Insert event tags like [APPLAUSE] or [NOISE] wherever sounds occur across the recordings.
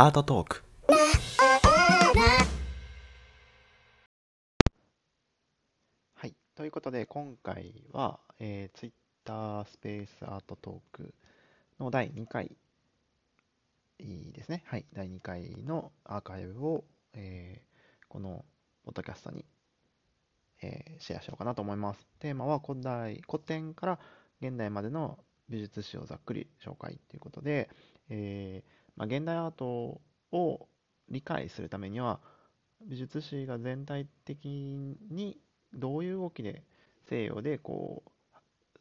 アートトークはい。ということで、今回は、えー、Twitter スペースアートトークの第2回ですね。はい。第2回のアーカイブを、えーこのポッドキャストに、えーシェアしようかなと思います。テーマは古代、古典から現代までの美術史をざっくり紹介ということで、えーまあ、現代アートを理解するためには、美術史が全体的にどういう動きで西洋でこう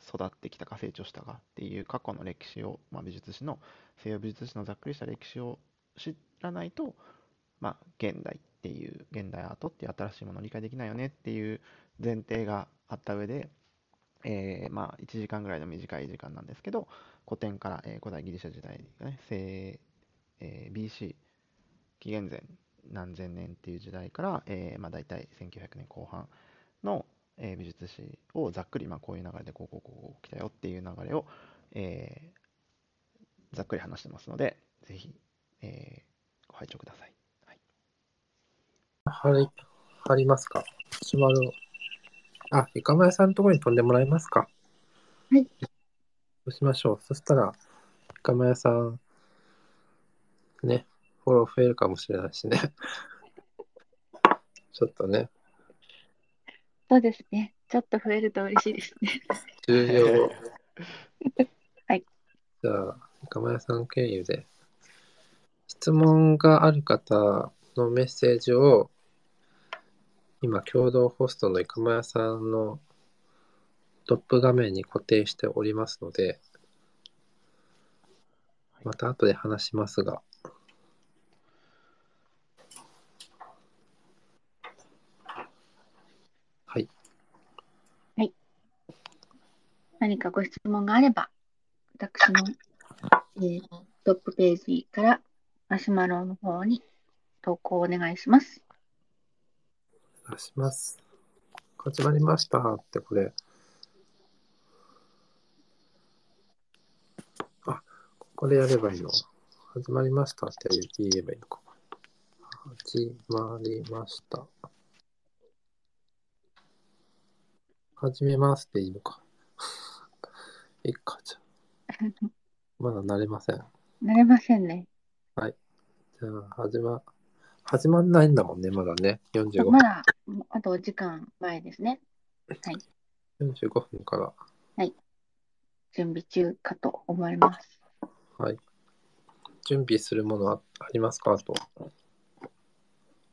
育ってきたか成長したかっていう過去の歴史を、まあ、美術史の西洋美術史のざっくりした歴史を知らないと、まあ、現代っていう現代アートっていう新しいものを理解できないよねっていう前提があった上で、えーまあ、1時間ぐらいの短い時間なんですけど古典から、えー古代ギリシャ時代、ね、西えー BC 紀元前何千年っていう時代から、えーまあ、大体1900年後半の、えー美術史をざっくり、まあ、こういう流れでこうこうこうこう来たよっていう流れを、えーざっくり話してますので、ぜひ、えーご拝聴ください。はい、貼り、貼りますか？しまる。あ、イカマヤさんのところに飛んでもらえますか？はい。そうしましょう。そしたら、イカマヤさん、ね、フォロー増えるかもしれないしね。[LAUGHS] ちょっとね、そうですね。ちょっと増えると嬉しいですね。重要。[LAUGHS] はい。じゃあ、イカマヤさん経由で、質問がある方のメッセージを、今、共同ホストのイカマヤさんのトップ画面に固定しておりますので、また後で話しますが、はい。何かご質問があれば、私の、えートップページからマシュマロの方に投稿お願いします。お願いします。始まりましたってこれ。あ、ここでやればいいの？始まりましたって言えばいいのか。始まりました。始めますっていいのか。いいか、じゃあ。まだ慣れません。なれませんね。じゃあ、始ま、始まんないんだもんね、まだね。45分まだ、あとお時間前ですね。45分から。準備中かと思われます。はい。準備するものはありますか？あと。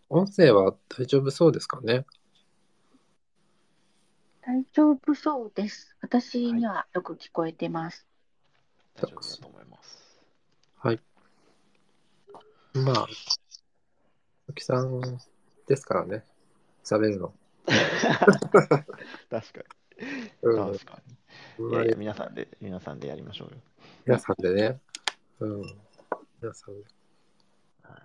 音声は大丈夫そうですかね？大丈夫そうです。私にはよく聞こえてます。大丈夫だと思います。はい。まあ、鈴木さんですからね。喋るの。確かうん。に。確かに。いやいや皆さんで、皆さんでやりましょうよ。皆さんでね。うん。皆さんで。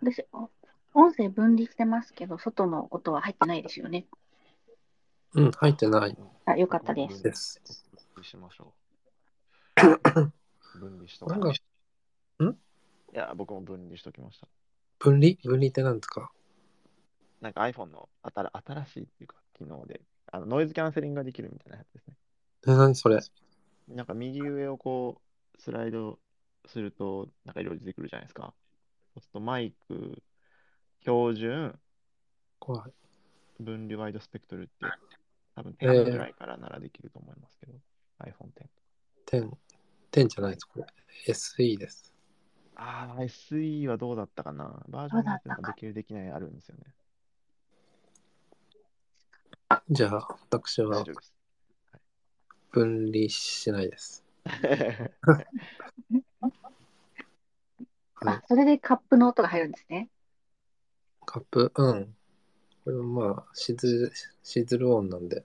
私、お音声分離してますけど、外の音は入ってないですよね。うん、入ってないあ、よかったです。です。分離しましょう。[COUGHS] 分離しとかなんかん？いや、僕も分離しときました。分離？分離って何ですか？なんか iPhone の新新しいっていうか、機能で、あのノイズキャンセリングができるみたいなやつですね。え、何それ？なんか右上をこう、スライドすると、なんかいろいろ出てくるじゃないですか。そうするとマイク、標準、怖い。分離ワイドスペクトルって、多分えー10ぐらいからならできると思いますけど、iPhone 10。10、10じゃないです、これ。SE です。ああ、SE はどうだったかなバージョンによってなんかできる、できないあるんですよね。じゃあ、私は。分離しないです。は [LAUGHS] いあ、それでカップの音が入るんですね。カップ、うん。これもまあ、しず、しずる音なんで。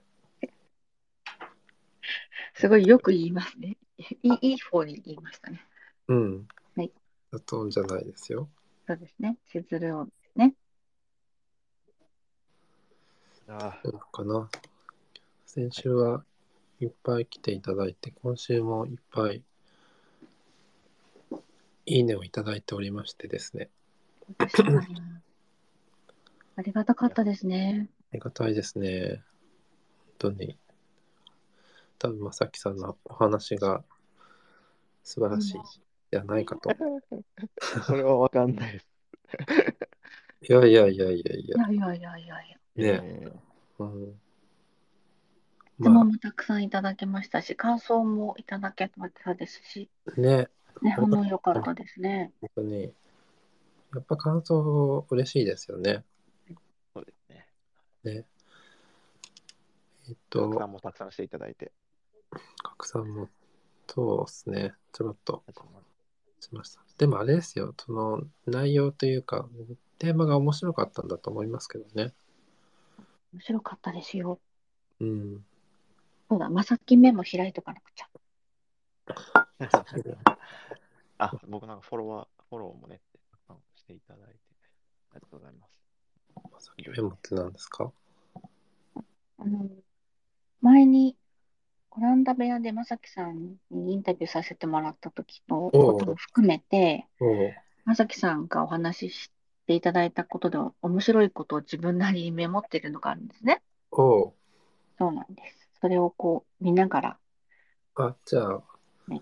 すごいよく言いますね。いいいい方に言いましたね。うん。はい。雑音じゃないですよ。そうですね。しずる音ですね。あそうかな。先週はいっぱい来ていただいて、今週もいっぱいいいねをいただいておりましてですね。ありがたかったですね。ありがたいですね。本当に。多分、まさきさんのお話が素晴らしいじゃないかと。[LAUGHS] それはわかんないです。いやいやいやいやいや。いやいやいやいやいや。ねえうん。質問まもたくさんいただけましたし、感想もいただけたですし、あ、ね、ね、反応良かったですね。本当に。やっぱ感想嬉しいですよね。ね。ね。えっと、拡散もたくさんしていただいて。拡散も、そうですね。ちょろっとしました。でもあれですよ、その内容というか、テーマが面白かったんだと思いますけどね。面白かったですよ。うん。そうだ、まさきメモ開いとかなくちゃ。[LAUGHS] あ、僕なんかフォロワー、フォローもね、していただいて、ありがとうございます。まさきメモって何ですか？あの、前に、オランダ部屋でまさきさんにインタビューさせてもらった時のことも含めて、まさきさんがお話ししていただいたことで面白いことを自分なりにメモってるのがあるんですね。おう。そうなんです。それをこう見ながら、あ、じゃあ、ね。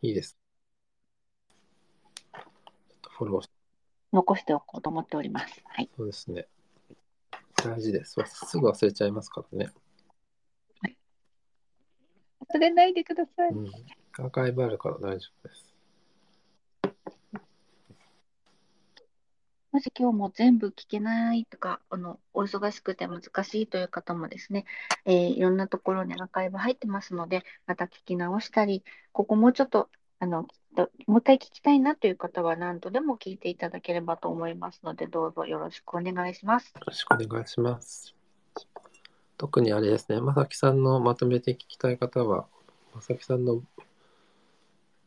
いいです。フォローし残しておこうと思っております。はい。そうですね。大事です。すぐ忘れちゃいますからね。忘れないでください。うん。アーカイブあるから大丈夫です。もし今日も全部聞けないとか、あの、お忙しくて難しいという方もですね、えーいろんなところにアーカイブ入ってますので、また聞き直したり、ここもうちょっと、あの、きっともう一回聞きたいなという方は何度でも聞いていただければと思いますので、どうぞよろしくお願いします。よろしくお願いします。特にあれですね、まさきさんのまとめて聞きたい方は、まさきさんの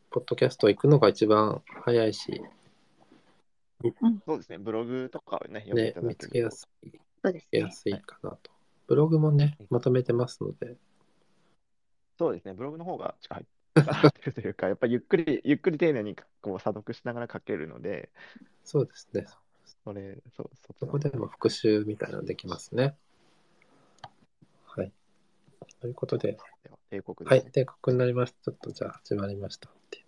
ポッドキャスト行くのが一番早いし、そうですね、ブログとかをね、ね見つけやすいそうですね。やすいかなと。ブログもね、まとめてますので、そうですね、ブログの方が力入ってるというか、やっぱりゆっくり、ゆっくり丁寧にこう査読しながら書けるので、そうですね。それ、そう、そこでも復習みたいなのできますね。はい。ということで、では帝国はい。帝国になりました。ちょっとじゃあ始まりましたって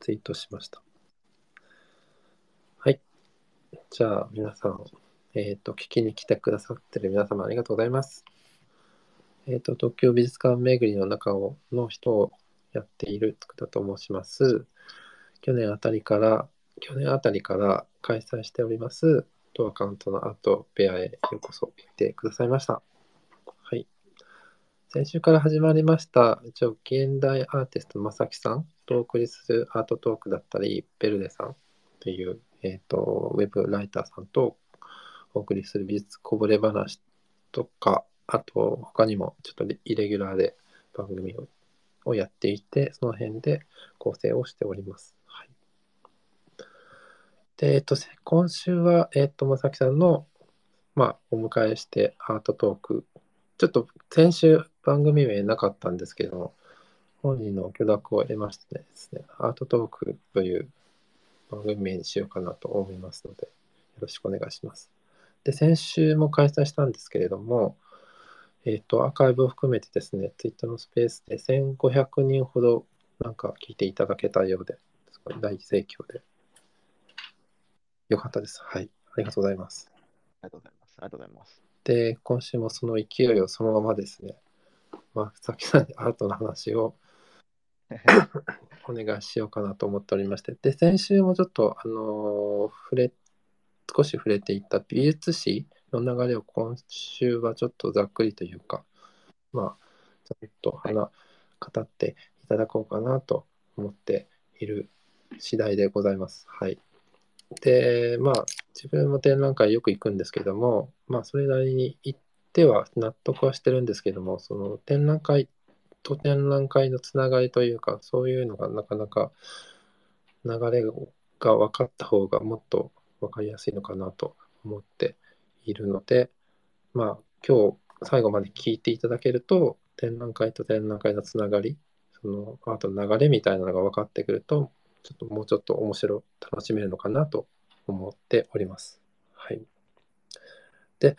ツイートしました。はい。じゃあ皆さん、えっ、と、聞きに来てくださってる皆様ありがとうございます。えっ、と、東京美術館巡りの中をの人をやっている福田と申します。去年あたりから、去年あたりから開催しております、当アカウントのアートペアへようこそ来てくださいました。はい。先週から始まりました、一応、現代アーティストのまさきさんとお送りするアートトークだったり、ベルデさんという、えっ、と、ウェブライターさんとお送りする美術こぼれ話とか、あと、他にもちょっとイレギュラーで番組ををやっていて、その辺で構成をしております。はい。で、えっ、と、今週は、えっ、と、まさきさんの、まあ、お迎えしてアートトークちょっと先週番組名なかったんですけども、本人の許諾を得ましてですね、アートトークという番組名にしようかなと思いますので、よろしくお願いします。で、先週も開催したんですけれども、えっ、と、アーカイブを含めてですね、ツイッターのスペースで1500人ほどなんか聞いていただけたようで、すごい大盛況で、よかったです。はい。ありがとうございます。ありがとうございます。ありがとうございます。で、今週もその勢いをそのままですね、まあ、さっきのアートの話をお願いしようかなと思っておりまして、で、先週もちょっと、あのー触れ、少し触れていった美術史の流れを今週はちょっとざっくりというか、まあ、ちょっと話、語っていただこうかなと思っている次第でございます。はい。で、まあ、自分も展覧会よく行くんですけども、まあ、それなりに行っては納得はしてるんですけども、その展覧会と展覧会のつながりというか、そういうのがなかなか流れが分かった方がもっと分かりやすいのかなと思っているので、まあ、今日最後まで聞いていただけると、展覧会と展覧会のつながり、そのアートの流れみたいなのが分かってくると、ちょっともうちょっと面白い、楽しめるのかなと思っております。はい。で、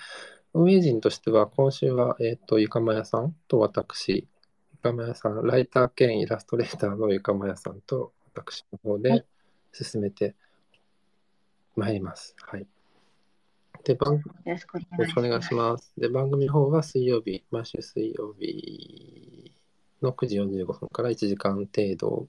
運営陣としては、今週は、えっ、と、ゆかまやさんと私、ゆかまやさん、ライター兼イラストレーターのゆかまやさんと私の方はでい進めてまいります。はい。で、番よろしくお願いしよろしくお願います。します。で、番組の方は水曜日、毎週水曜日の9時45分から1時間程度を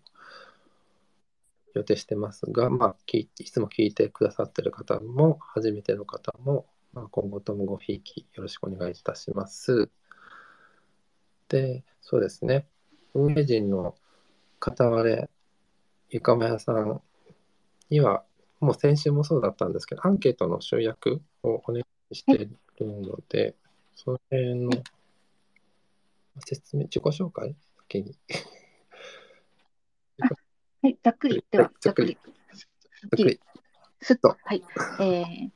予定してますが、まあ、いつも聞いてくださってる方も、初めての方も、まあ、今後ともごひいきよろしくお願いいたします。で、そうですね、運営陣の片割れ、ゆかまやさんには、もう先週もそうだったんですけど、アンケートの集約をお願いしているので、その辺の説明、自己紹介？先に。はい、ざっくり、では、ざっくり。ざっくり。すっと、はい。えー、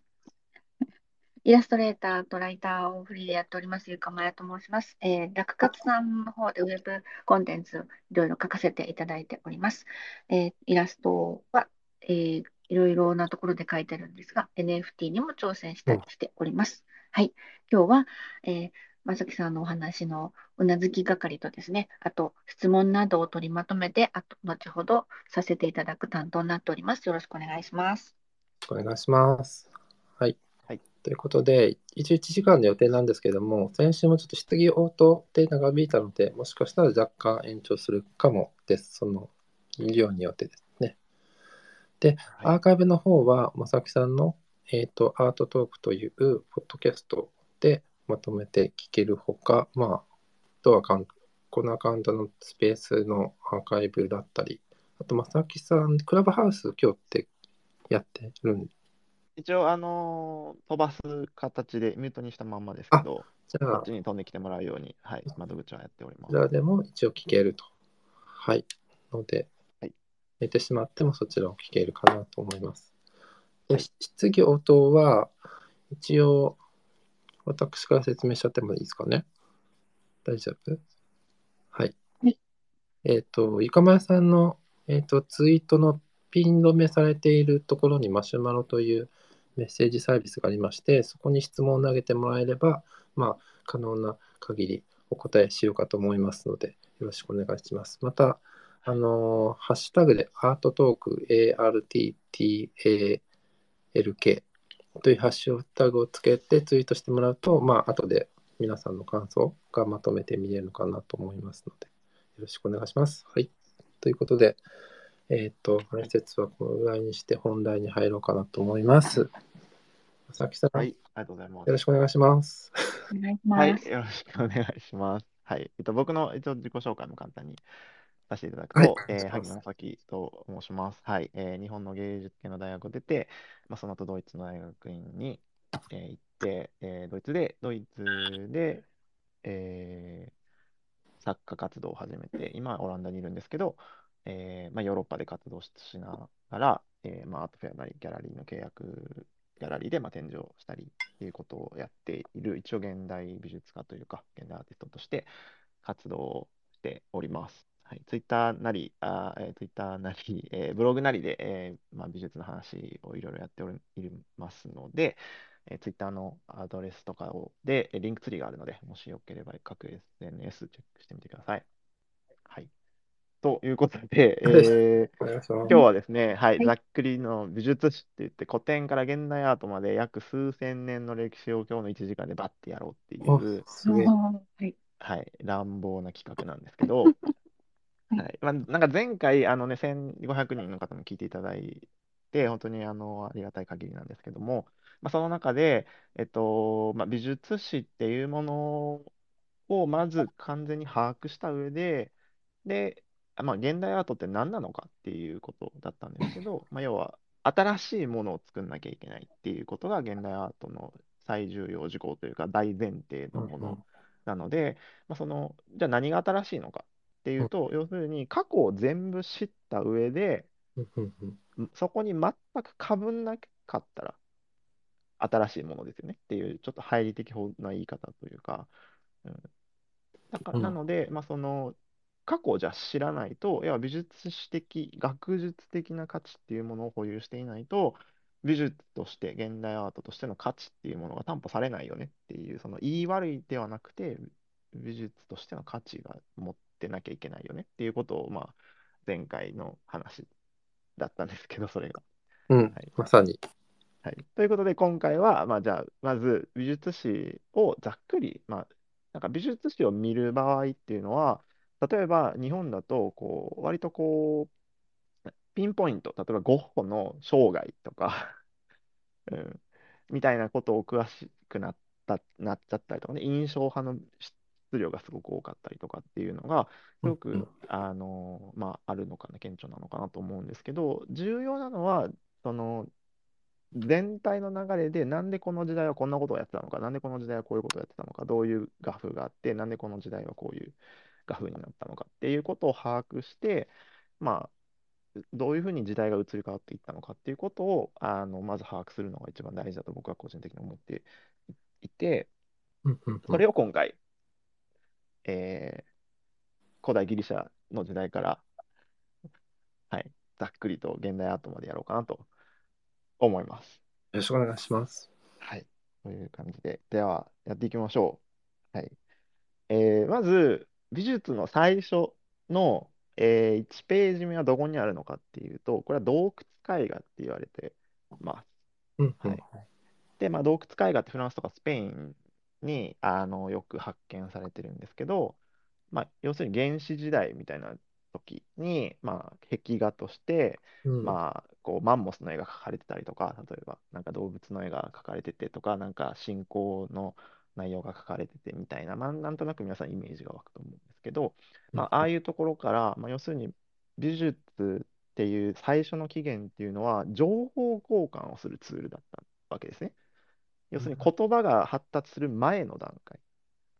イラストレーターとライターをフリーでやっております、ゆかまやと申します。えー、楽活さんの方でウェブコンテンツいろいろ書かせていただいております。えー、イラストは、えー、いろいろなところで書いてるんですが、NFT にも挑戦したりしております。はい。今日は、えー、まさきさんのお話のうなずき係とですね、あと質問などを取りまとめて、あと後ほどさせていただく担当になっております。よろしくお願いします。お願いします。はい。はいということで、一応1時間の予定なんですけども、先週もちょっと質疑応答で長引いたので、もしかしたら若干延長するかもです。その量によってですね。で、はいアーカイブの方は、まさきさんの、えー、とアートトークというポッドキャストでまとめて聞けるほか、まあ、あとはかんこのアカウントのスペースのアーカイブだったり、あと、まさきさん、クラブハウス今日ってやってるん？一応、あのー飛ばす形でミュートにしたまんまですけど、じゃあこっち、に飛んできてもらうように、はい、窓口はやっておりますこち。らでも一応聞けると。はい。ので、はい寝てしまってもそちらを聞けるかなと思います。で、質疑応答は、一応、私から説明しちゃってもいいですかね？大丈夫？はい。はいえっ、と、ゆかまやさんの、えー、とツイートのピン止めされているところにマシュマロというメッセージサービスがありまして、そこに質問を投げてもらえれば、まあ、可能な限りお答えしようかと思いますので、よろしくお願いします。また、あのーハッシュタグでアートトーク ARTTALK というハッシュタグをつけてツイートしてもらうと、まあ、後で皆さんの感想がまとめて見れるのかなと思いますので、よろしくお願いします。はい。ということで、えっ、と、解説はこのぐらいにして本題に入ろうかなと思います。さきさん、はい、ありがとうございますよろ。しくお願いします。お願いしはい、ます。よろしくお願いします。はい、えっと、僕の一応自己紹介も簡単にさせていただくはいと、えー萩野崎と申します。はい、えー日本の芸術系の大学を出て、まあ、その後ドイツの大学院に、えー行って、えードイツで、ドイツで、えー作家活動を始めて、今はオランダにいるんですけど、えーまあ、ヨーロッパで活動しながら、えーまあ、アートフェアなりギャラリーの契約、ギャラリーでまあ展示をしたりっていうことをやっている、一応現代美術家というか、現代アーティストとして活動をしております。はい、ツイッターなり、あーえー、ツイッターなり、[LAUGHS] えーブログなりで、えーまあ、美術の話をいろいろやっておりいますので、えー、ツイッターのアドレスとかをで、えーリンクツリーがあるので、もしよければ各 SNS チェックしてみてください。はい。ということで、えー。今日はですね、はい、はいざっくりの美術史って言って、古典から現代アートまで約数千年の歴史を今日の1時間でバッてやろうっていおう、い。はい、乱暴な企画なんですけど、い [LAUGHS] はい。まあ、なんか前回、あのね、1500人の方も聞いていただいて、本当にあのありがたい限りなんですけども、まあ、その中で、えっとまあ、美術史っていうものをまず完全に把握した上で、で、あまあ、現代アートって何なのかっていうことだったんですけど、[LAUGHS] まあ、要は新しいものを作んなきゃいけないっていうことが現代アートの最重要事項というか大前提のものなので、まあ、そのじゃあ何が新しいのかっていうと、要するに過去を全部知った上で、うんうんうん。そこに全くかぶんなかったら新しいものですよね。っていうちょっと入り的な言い方というか、うん、だかうん。なので、まあ、その過去をじゃあ知らないと、要は美術史的、学術的な価値っていうものを保有していないと、美術として、現代アートとしての価値っていうものが担保されないよねっていう、その言い悪いではなくて、美術としての価値が持ってなきゃいけないよねっていうことを、まあ、前回の話だったんですけど、それが。うんはい。まさに。はい。ということで、今回は、まあ、じゃあ、まず美術史をざっくり、まあ、なんか美術史を見る場合っていうのは、例えば日本だと、こう、割とこう、ピンポイント、例えばゴッホの生涯とか、[LAUGHS] うん、みたいなことを詳しくなった、なっちゃったりとかね、印象派の質量がすごく多かったりとかっていうのが、すごく、あの、まあ、あるのかな、顕著なのかなと思うんですけど、重要なのは、その、全体の流れで、なんでこの時代はこんなことをやってたのか、なんでこの時代はこういうことをやってたのか、どういう画風があって、なんでこの時代はこういう画風になったのかっていうことを把握して、まあ、どういうふうに時代が移り変わっていったのかっていうことを、あの、まず把握するのが一番大事だと僕は個人的に思っていて、それを今回、えー古代ギリシャの時代から、はい、ざっくりと現代アートまでやろうかなと思います。よろしくお願いします。はい。という感じで。では、やっていきましょう。はい。えーまず、美術の最初の、え1ページ目はどこにあるのかっていうと、これは洞窟絵画って言われてます。うんうんはいで、まあ、洞窟絵画ってフランスとかスペインにあのよく発見されてるんですけど、まあ、要するに原始時代みたいな時に、まあ、壁画として、うんまあ、こうマンモスの絵が描かれてたりとか、例えばなんか動物の絵が描かれててとか、なんか信仰の内容が書かれててみたいな、まあ、なんとなく皆さんイメージが湧くと思うんですけど、まあ、ああいうところから、まあ、要するに美術っていう最初の起源っていうのは、情報交換をするツールだったわけですね。要するに言葉が発達する前の段階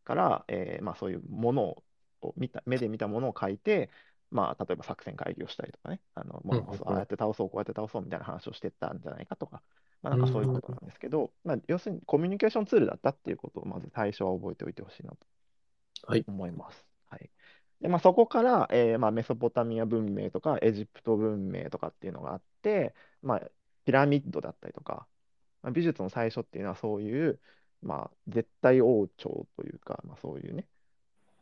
から、えーまあ、そういうものを見た、目で見たものを書いて、まあ、例えば作戦会議をしたりとかね、あの、まあうああやって倒そう、こうやって倒そうみたいな話をしてったんじゃないかとか、まあ、なんかそういうことなんですけど、まあ、要するにコミュニケーションツールだったっていうことをまず最初は覚えておいてほしいなとはい。思います。はい。で、まあ、そこから、えーまあ、メソポタミア文明とかエジプト文明とかっていうのがあって、まあ、ピラミッドだったりとか、まあ、美術の最初っていうのはそういう、まあ、絶対王朝というか、まあ、そういうね、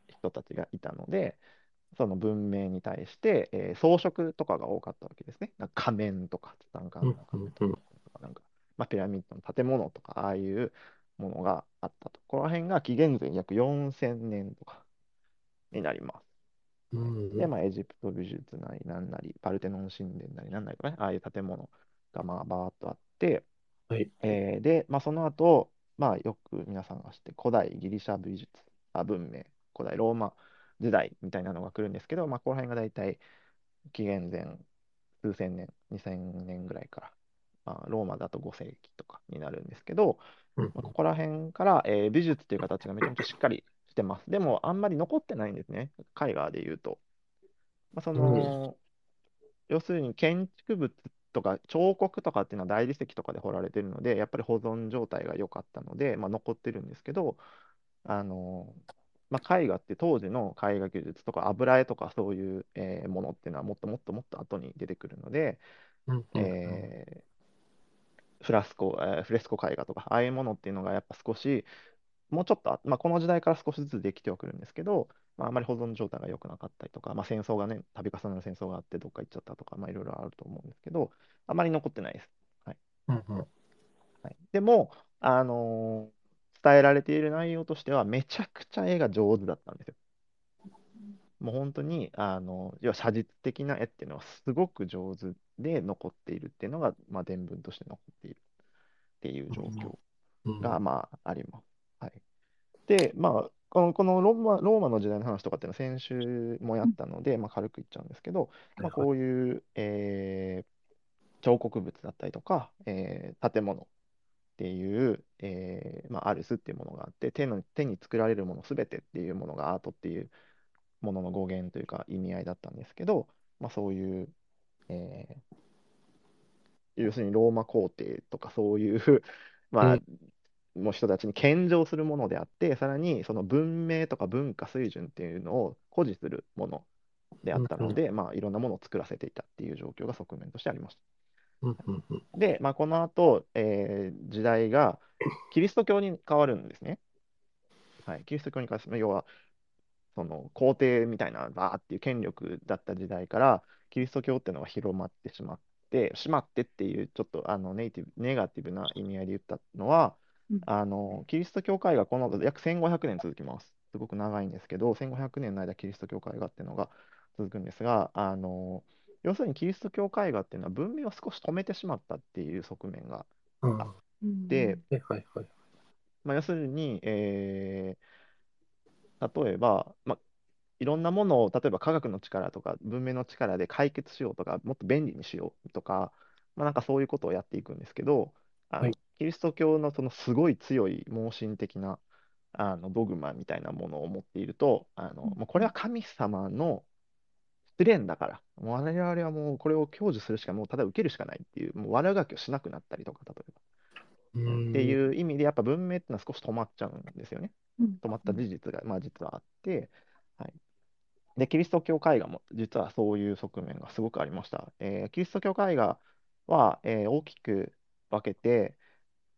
人たちがいたので、その文明に対して、えー装飾とかが多かったわけですね。なんか仮面とか、ツタンカーメンの仮面とか、なんか、まあ、ピラミッドの建物とか、ああいうものがあったと。この辺が紀元前約4000年とかになります。うんで、まあ、エジプト美術なりなんなり、パルテノン神殿なりなんなりとかね、ああいう建物がまあバーっとあって、はい。えーで、まあ、その後、まあ、よく皆さんが知って、古代ギリシャ美術、あ文明、古代ローマ時代みたいなのが来るんですけど、まあ、この辺が大体紀元前数千年、2000年ぐらいから、まあ、ローマだと5世紀とかになるんですけど、うんまあ、ここら辺から、えー美術っていう形がめちゃめちゃしっかりしてます。でも、あんまり残ってないんですね、絵画で言うと。まあ、その、要するに建築物とか彫刻とかっていうのは大理石とかで彫られてるので、やっぱり保存状態が良かったので、まあ、残ってるんですけど、あのまあ、絵画って当時の絵画技術とか油絵とかそういう、えーものっていうのはもっともっともっと後に出てくるので、うんうんえーフラスコ、えーフレスコ絵画とか、ああいうものっていうのがやっぱ少し、もうちょっとあ、まあ、この時代から少しずつできてはくるんですけど、まあ、あまり保存状態が良くなかったりとか、まあ、戦争がね、度重なる戦争があってどっか行っちゃったとか、まあ、いろいろあると思うんですけど、あまり残ってないです。うんうんはい、でも、あのー伝えられている内容としては、めちゃくちゃ絵が上手だったんですよ。もう本当に、あの要は写実的な絵っていうのはすごく上手で残っているっていうのが、まあ、伝聞として残っているっていう状況うんが、まあ、あります。はい。で、まあ、この、このローマ、ローマの時代の話とかっていうのは先週もやったので、まあ、軽く言っちゃうんですけど、まあ、こういう、えー彫刻物だったりとか、えー建物っていう、えーまあ、アルスっていうものがあって、手の、手に作られるものすべてっていうものがアートっていうものの語源というか意味合いだったんですけど、まあ、そういう、えー要するにローマ皇帝とかそういう、[LAUGHS] まあ、もう人たちに献上するものであって、さらにその文明とか文化水準っていうのを誇示するものであったので、まあ、いろんなものを作らせていたっていう状況が側面としてありました。うんうんうんで、まあ、この後、えー時代がキリスト教に変わるんですね。はい、キリスト教に変わる。要は、その皇帝みたいなバーっていう権力だった時代から、キリスト教っていうのが広まってしまって、しまってっていう、ちょっとあのネイティブ、ネガティブな意味合いで言ったのは、うんあのキリスト教会がこの後約1500年続きます。すごく長いんですけど、1500年の間、キリスト教会がっていうのが続くんですが、あの要するにキリスト教会がっていうのは文明を少し止めてしまったっていう側面がああうんで、はいはいはい。まあ、要するに、えー例えば、まあ、いろんなものを、例えば科学の力とか文明の力で解決しようとか、もっと便利にしようとか、まあ、なんかそういうことをやっていくんですけど、あのはいキリスト教のそのすごい強い盲信的なあのドグマみたいなものを持っていると、あのもうこれは神様の試練だから、もう我々はもうこれを享受するしか、もうただ受けるしかないっていう、もう悪ガキをしなくなったりとか、例えば。うんっていう意味で、やっぱ文明ってのは少し止まっちゃうんですよね。うん止まった事実が、まあ、実はあって、はい。で、キリスト教絵画も実はそういう側面がすごくありました。えーキリスト教絵画は、えー大きく分けて、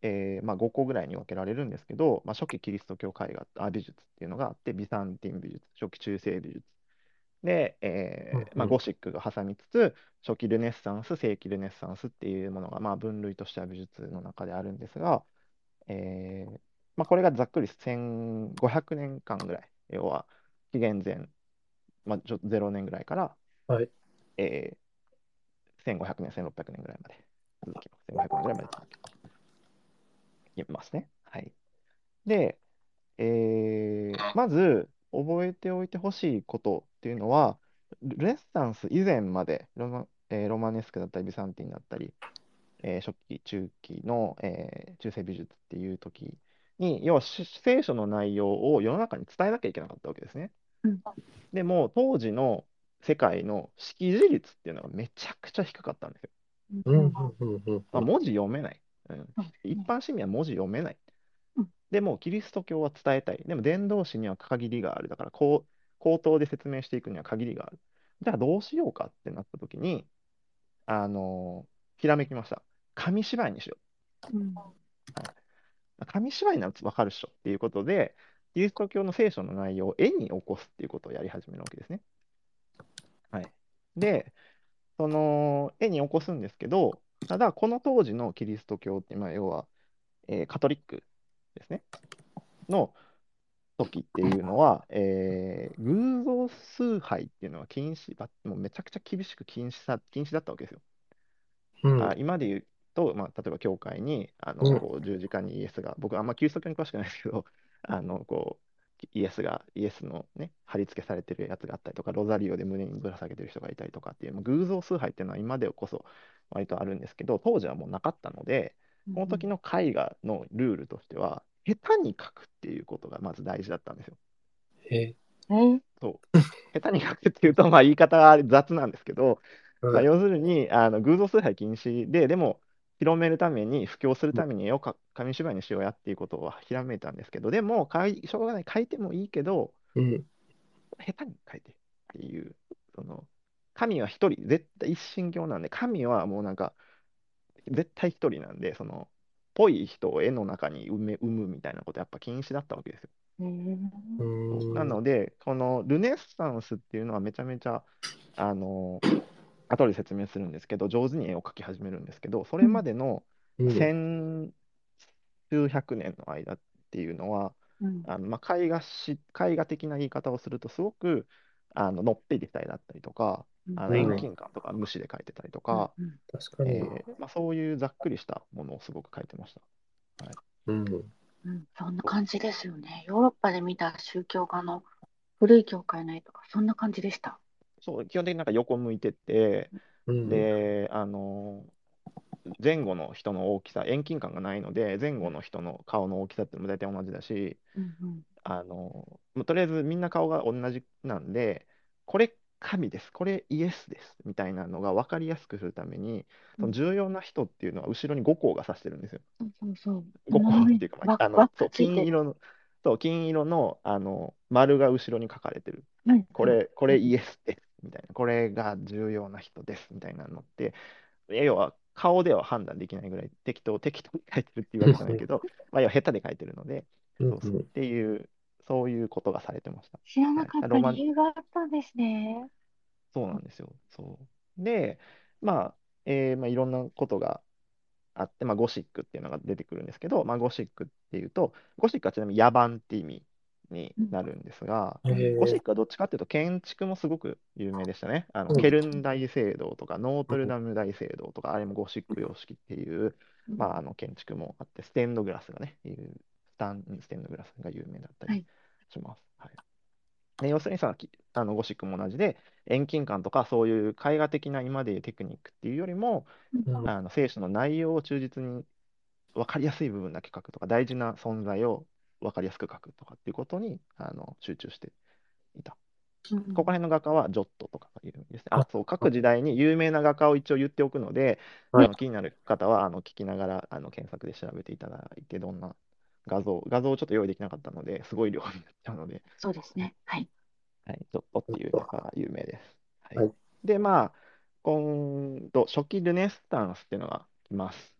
えーまあ、5個ぐらいに分けられるんですけど、まあ、初期キリスト教絵画あ美術っていうのがあって、ビサンティン美術、初期中世美術。で、えーまあ、ゴシックが挟みつつ、初期ルネッサンス、世紀ルネッサンスっていうものが、まあ、分類としては美術の中であるんですが、えーまあ、これがざっくり1500年間ぐらい、要は紀元前、まあ、ちょ0年ぐらいから、はい。えー1500年、1600年ぐらいまで続きます。1500年ぐらいまで続きますね。はい。で、えーまず覚えておいてほしいことっていうのは、ルネッサンス以前までロマ、えーロマネスクだったり、ビサンティンだったり、えー初期、中期の、えー中世美術っていう時に、要はし聖書の内容を世の中に伝えなきゃいけなかったわけですね。うんでも、当時の世界の識字率っていうのがめちゃくちゃ低かったんですよ。うんうんうんうんまあ、文字読めない、うんうん一般市民は文字読めない。うんでも、キリスト教は伝えたい。でも、伝道師には限りがある。だから、こう口頭で説明していくには限りがある。じゃあ、どうしようかってなった時に、あのひらめきました。紙芝居にしようんう。紙芝居ならわかるっしょっていうことで、キリスト教の聖書の内容を絵に起こすっていうことをやり始めるわけですね。はい。で、その絵に起こすんですけど、ただ、この当時のキリスト教って、まあ、要は、えーカトリックですね、の時っていうのは、えー偶像崇拝っていうのは禁止だ、もうめちゃくちゃ厳しく禁止さ禁止だったわけですよ。うん。あ今で言うと、まあ、例えば教会にあうん。のこう十字架にイエスが、僕、あんまキリスト教に詳しくないですけど、あのこうイエスが、イエスの、ね、貼り付けされてるやつがあったりとか、ロザリオで胸にぶら下げてる人がいたりとかっていう、もう偶像崇拝っていうのは今でこそ割とあるんですけど、当時はもうなかったので、この時の絵画のルールとしては、下手に描くっていうことがまず大事だったんですよ。え。え？ーそう。下手に描くっていうと、まあ、言い方は雑なんですけど、まあ、はい要するにあの偶像崇拝禁止で、でも広めるために、布教するために絵をか紙芝居にしようやっていうことをひらめいたんですけど、でも、かいしょうがない、描いてもいいけど、うん。下手に描いてっていう、その神は一人、絶対一神教なんで、神はもうなんか、絶対一人なんで、その、ぽい人を絵の中に埋め生むみたいなこと、やっぱ禁止だったわけですよ。なので、このルネッサンスっていうのはめちゃめちゃ、あの、後で説明するんですけど、上手に絵を描き始めるんですけど、それまでのうん。千数百年の間っていうのは、うん。あのまあ、絵画し、絵画的な言い方をすると、すごくあののっぺりした絵だったりとか、あのうん。遠近感とか無視で描いてたりとか、うん確かに。えーまあ、そういうざっくりしたものをすごく描いてました。うん。うん、そんな感じですよね。ヨーロッパで見た宗教画の古い教会の絵とか、そんな感じでした。そう基本的になんか横向いてて、うんで、あの前後の人の大きさ、遠近感がないので、前後の人の顔の大きさっても大体同じだし、うんうんあのもうとりあえずみんな顔が同じなんで、これ神です、これイエスですみたいなのが分かりやすくするために、その重要な人っていうのは後ろに5項が指してるんですよ。そうそうそう。5項っていうか、まあ、あのわそう金色の、そう金色のあの丸が後ろに書かれてる。はいこれ、これイエスですみたいな、これが重要な人ですみたいなのって、要は顔では判断できないぐらい適当、適当に書いてるっていうわけじゃないけど、[LAUGHS] まあ、要は下手で書いてるので、うんそうそうっていう、そういうことがされてました。知らなかったロマン理由があったんですね。そうなんですよ。そう。で、まあ、えーまあ、いろんなことがあって、まあ、ゴシックっていうのが出てくるんですけど、まあ、ゴシックっていうと、ゴシックはちなみに野蛮って意味になるんですが、ゴシックはどっちかっていうと、建築もすごく有名でしたね。あのうん。ケルン大聖堂とか、ノートルダム大聖堂とか、あれもゴシック様式っていう、まあ、あの建築もあって、ステンドグラスがね、いうスタンステンドグラスが有名だったりはい。します。はい。で要するにさきあのゴシックも同じで、遠近感とかそういう絵画的な今でいうテクニックっていうよりも、うん。あの聖書の内容を忠実に分かりやすい部分だけ書くとか、大事な存在を分かりやすく書くとかっていうことにあの集中していた。うんここら辺の画家はジョットとかがいるんですね。ああ、そう、各時代に有名な画家を一応言っておくので、はいあの気になる方はあの聞きながらあの検索で調べていただいて、どんな画像、画像をちょっと用意できなかったので、すごい量になっちゃうので、そうですね。はい。はい、ジョットっていう画家が有名です。はいはいで、まあ、今度、初期ルネッサンスっていうのが来ます。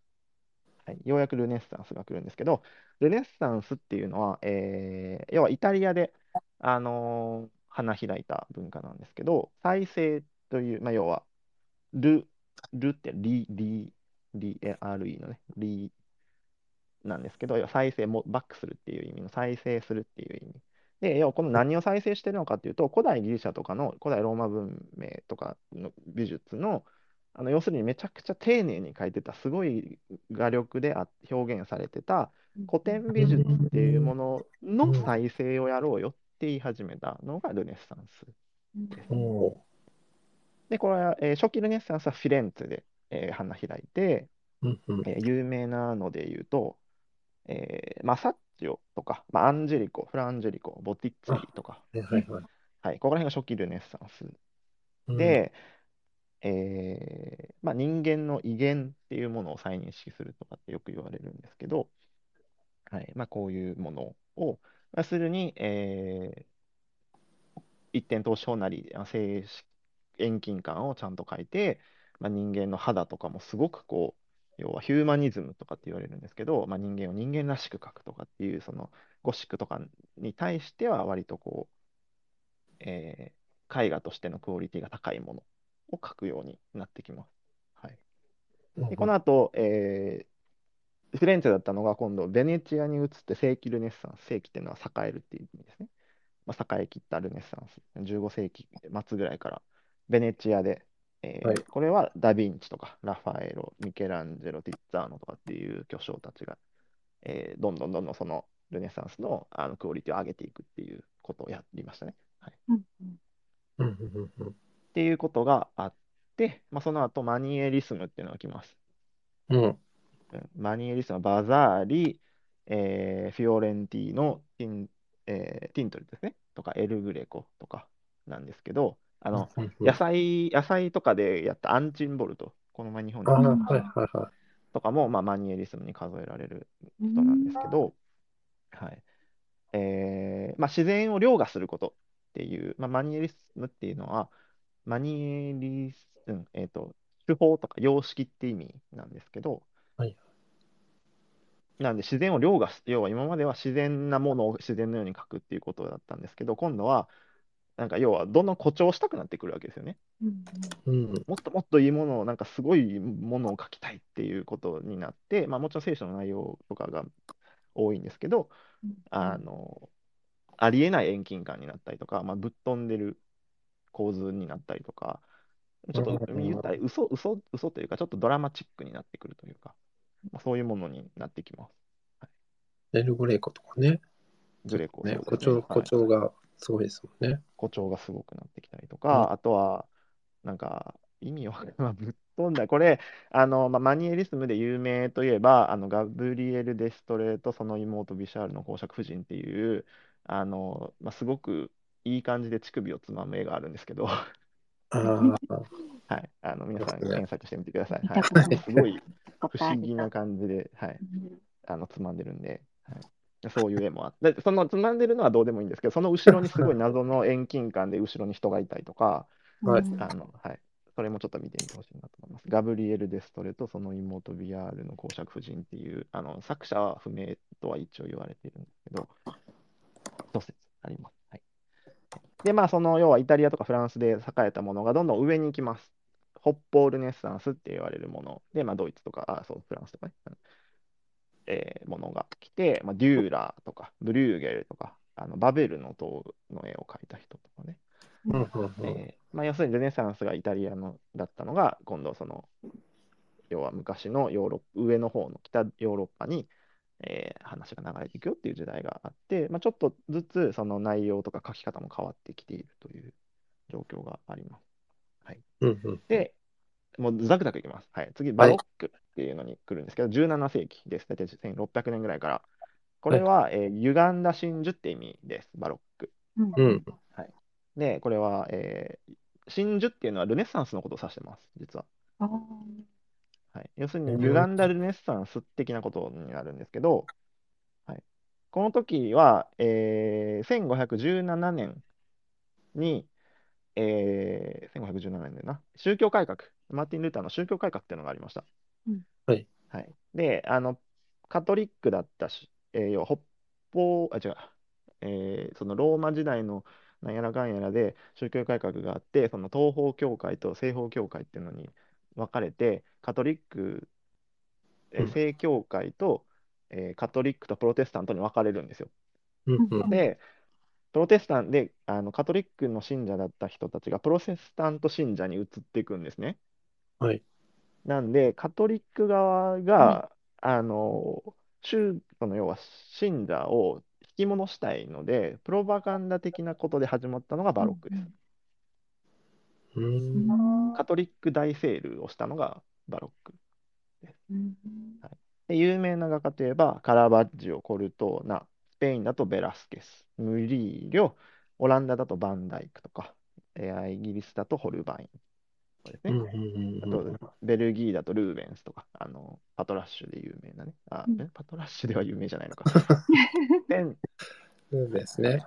はい、ようやくルネッサンスが来るんですけど、ルネッサンスっていうのは、えー要はイタリアで、あのー花開いた文化なんですけど、再生という、まあ、要は、ル、ルってリ、リ、リ、え RE のね、リなんですけど、要は再生も、バックするっていう意味の再生するっていう意味。で、要はこの何を再生してるのかっていうと、古代ギリシャとかの古代ローマ文明とかの美術の、あの要するにめちゃくちゃ丁寧に描いてた、すごい画力であ表現されてた古典美術っていうものの再生をやろうよって言い始めたのがルネッサンス。おーで、これは、えー初期ルネッサンスはフィレンツェで、えー花開いて、えー有名なので言うと、えーマサッチオとか、まあ、アンジェリコ、フランジェリコ、ボティッツェリとか、はいはいはい。はい、ここら辺が初期ルネッサンス。うん、で、えーまあ、人間の威厳っていうものを再認識するとかってよく言われるんですけど、はいまあ、こういうものを、要するに、えー一点投資法なり、あ静遠近感をちゃんと書いて、まあ、人間の肌とかもすごくこう、要はヒューマニズムとかって言われるんですけど、まあ、人間を人間らしく書くとかっていう、そのゴシックとかに対しては割とこう、えー絵画としてのクオリティが高いもの。を書くようになってきます。はい、うんでこの後、えーフィレンツェだったのが今度ベネチアに移って世紀ルネッサンス、世紀っていうのは栄えるっていう意味ですね。まあ、栄えきったルネッサンス、15世紀末ぐらいからベネチアで、えーはいこれはダ・ヴィンチとかラファエロ、ミケランジェロ、ティッツァーノとかっていう巨匠たちが、えーどんどんどんどんそのルネサンスのあのクオリティを上げていくっていうことをやりましたね。はいうんうんうんうんうんっていうことがあって、まあ、その後マニエリスムっていうのが来ます。うん。うん。マニエリスムはバザーリ、えーフィオレンティーノ、ティン、えーティントルですね、とかエルグレコとかなんですけど、あの、野菜、野菜とかでやったアンチンボルト、この前日本にああ、来はいとかも、まあ、マニエリスムに数えられる人なんですけど、はい。えーまあ、自然を凌駕することっていう、まあ、マニエリスムっていうのは、マニエリス、うん、えっと、手法とか様式って意味なんですけど、はいなんで自然を凌駕す、要は今までは自然なものを自然のように描くっていうことだったんですけど、今度は、なんか要はどんどん誇張したくなってくるわけですよね。うんい。うんもっともっといいものを、なんかすごいものを書きたいっていうことになって、まあ、もちろん聖書の内容とかが多いんですけど、うんあの、ありえない遠近感になったりとか、まあ、ぶっ飛んでる構図になったりとか、ちょっとうん言ったら嘘、嘘、嘘というか、ちょっとドラマチックになってくるというか、まあ、そういうものになってきます。エルグレイコとかね。グレコ、ねそう誇張、誇張がすごいですもんね。誇張がすごくなってきたりとか、あとは、なんか、意味を、まあ、ぶっ飛んだ、これ、あの、まあ、マニエリスムで有名といえば、あの、ガブリエル・デストレーとその妹ビシャールの公爵夫人っていう、あの、まあ、すごくいい感じで乳首をつまむ絵があるんですけど、[LAUGHS] はい、あの、皆さん検索してみてください。見はい。すごい不思議な感じで、はい、うんあの、つまんでるんで、はい、そういう絵もあって、でそのつまんでるのはどうでもいいんですけど、その後ろにすごい謎の遠近感で後ろに人がいたりとか、はい。うんあの、はい。それもちょっと見てみてほしいなと思います。ガブリエル・デストレとその妹ビアールの公爵夫人っていう、あの作者は不明とは一応言われているんですけど、一説あります。はい、で、まあ、その要はイタリアとかフランスで栄えたものがどんどん上に行きます。北方ルネッサンスって言われるもので、まあ、ドイツとか、あ、そう、フランスとかね、えーものが来て、まあ、デューラーとか、ブリューゲルとか、あのバベルの塔の絵を描いた人とかね、えーまあ、要するにルネサンスがイタリアのだったのが、今度その、要は昔のヨーロッパ、上の方の北ヨーロッパに、えー話が流れていくよっていう時代があって、まあ、ちょっとずつその内容とか書き方も変わってきているという状況があります。うんうんで、もうザクザクいきます。はい、次、バロックっていうのに来るんですけど、17世紀です。大体1600年ぐらいから。これは、えー歪んだ真珠って意味です、バロック。うん。うん。で、これは、えー真珠っていうのはルネッサンスのことを指してます、実は。はい、要するにうん。歪んだルネッサンス的なことになるんですけど、はい、この時は、えー1517年に、えー1517年だよな、宗教改革、マーティン・ルーターの宗教改革っていうのがありました。うん。はい。はい、で、あの、カトリックだったし、えー要は北方、あ、違う、えーそのローマ時代のなんやらかんやらで宗教改革があって、その東方教会と西方教会っていうのに分かれて、カトリック、えーうん正教会と、えーカトリックとプロテスタントに分かれるんですよ。で、プロテスタントであのカトリックの信者だった人たちがプロテスタント信者に移っていくんですね。はい。なんで、カトリック側が、あの、宗その要は信者を引き戻したいので、プロパガンダ的なことで始まったのがバロックです。カトリック大セールをしたのがバロック。うんで有名な画家といえば、カラバッジオ、コルトーナ、スペインだとベラスケス、ムリーリョ、オランダだとバンダイクとか、えーイギリスだとホルバイン。ベルギーだとルーベンスとか、あの、パトラッシュで有名なね。あ、うんえ？パトラッシュでは有名じゃないのか。でそうですね。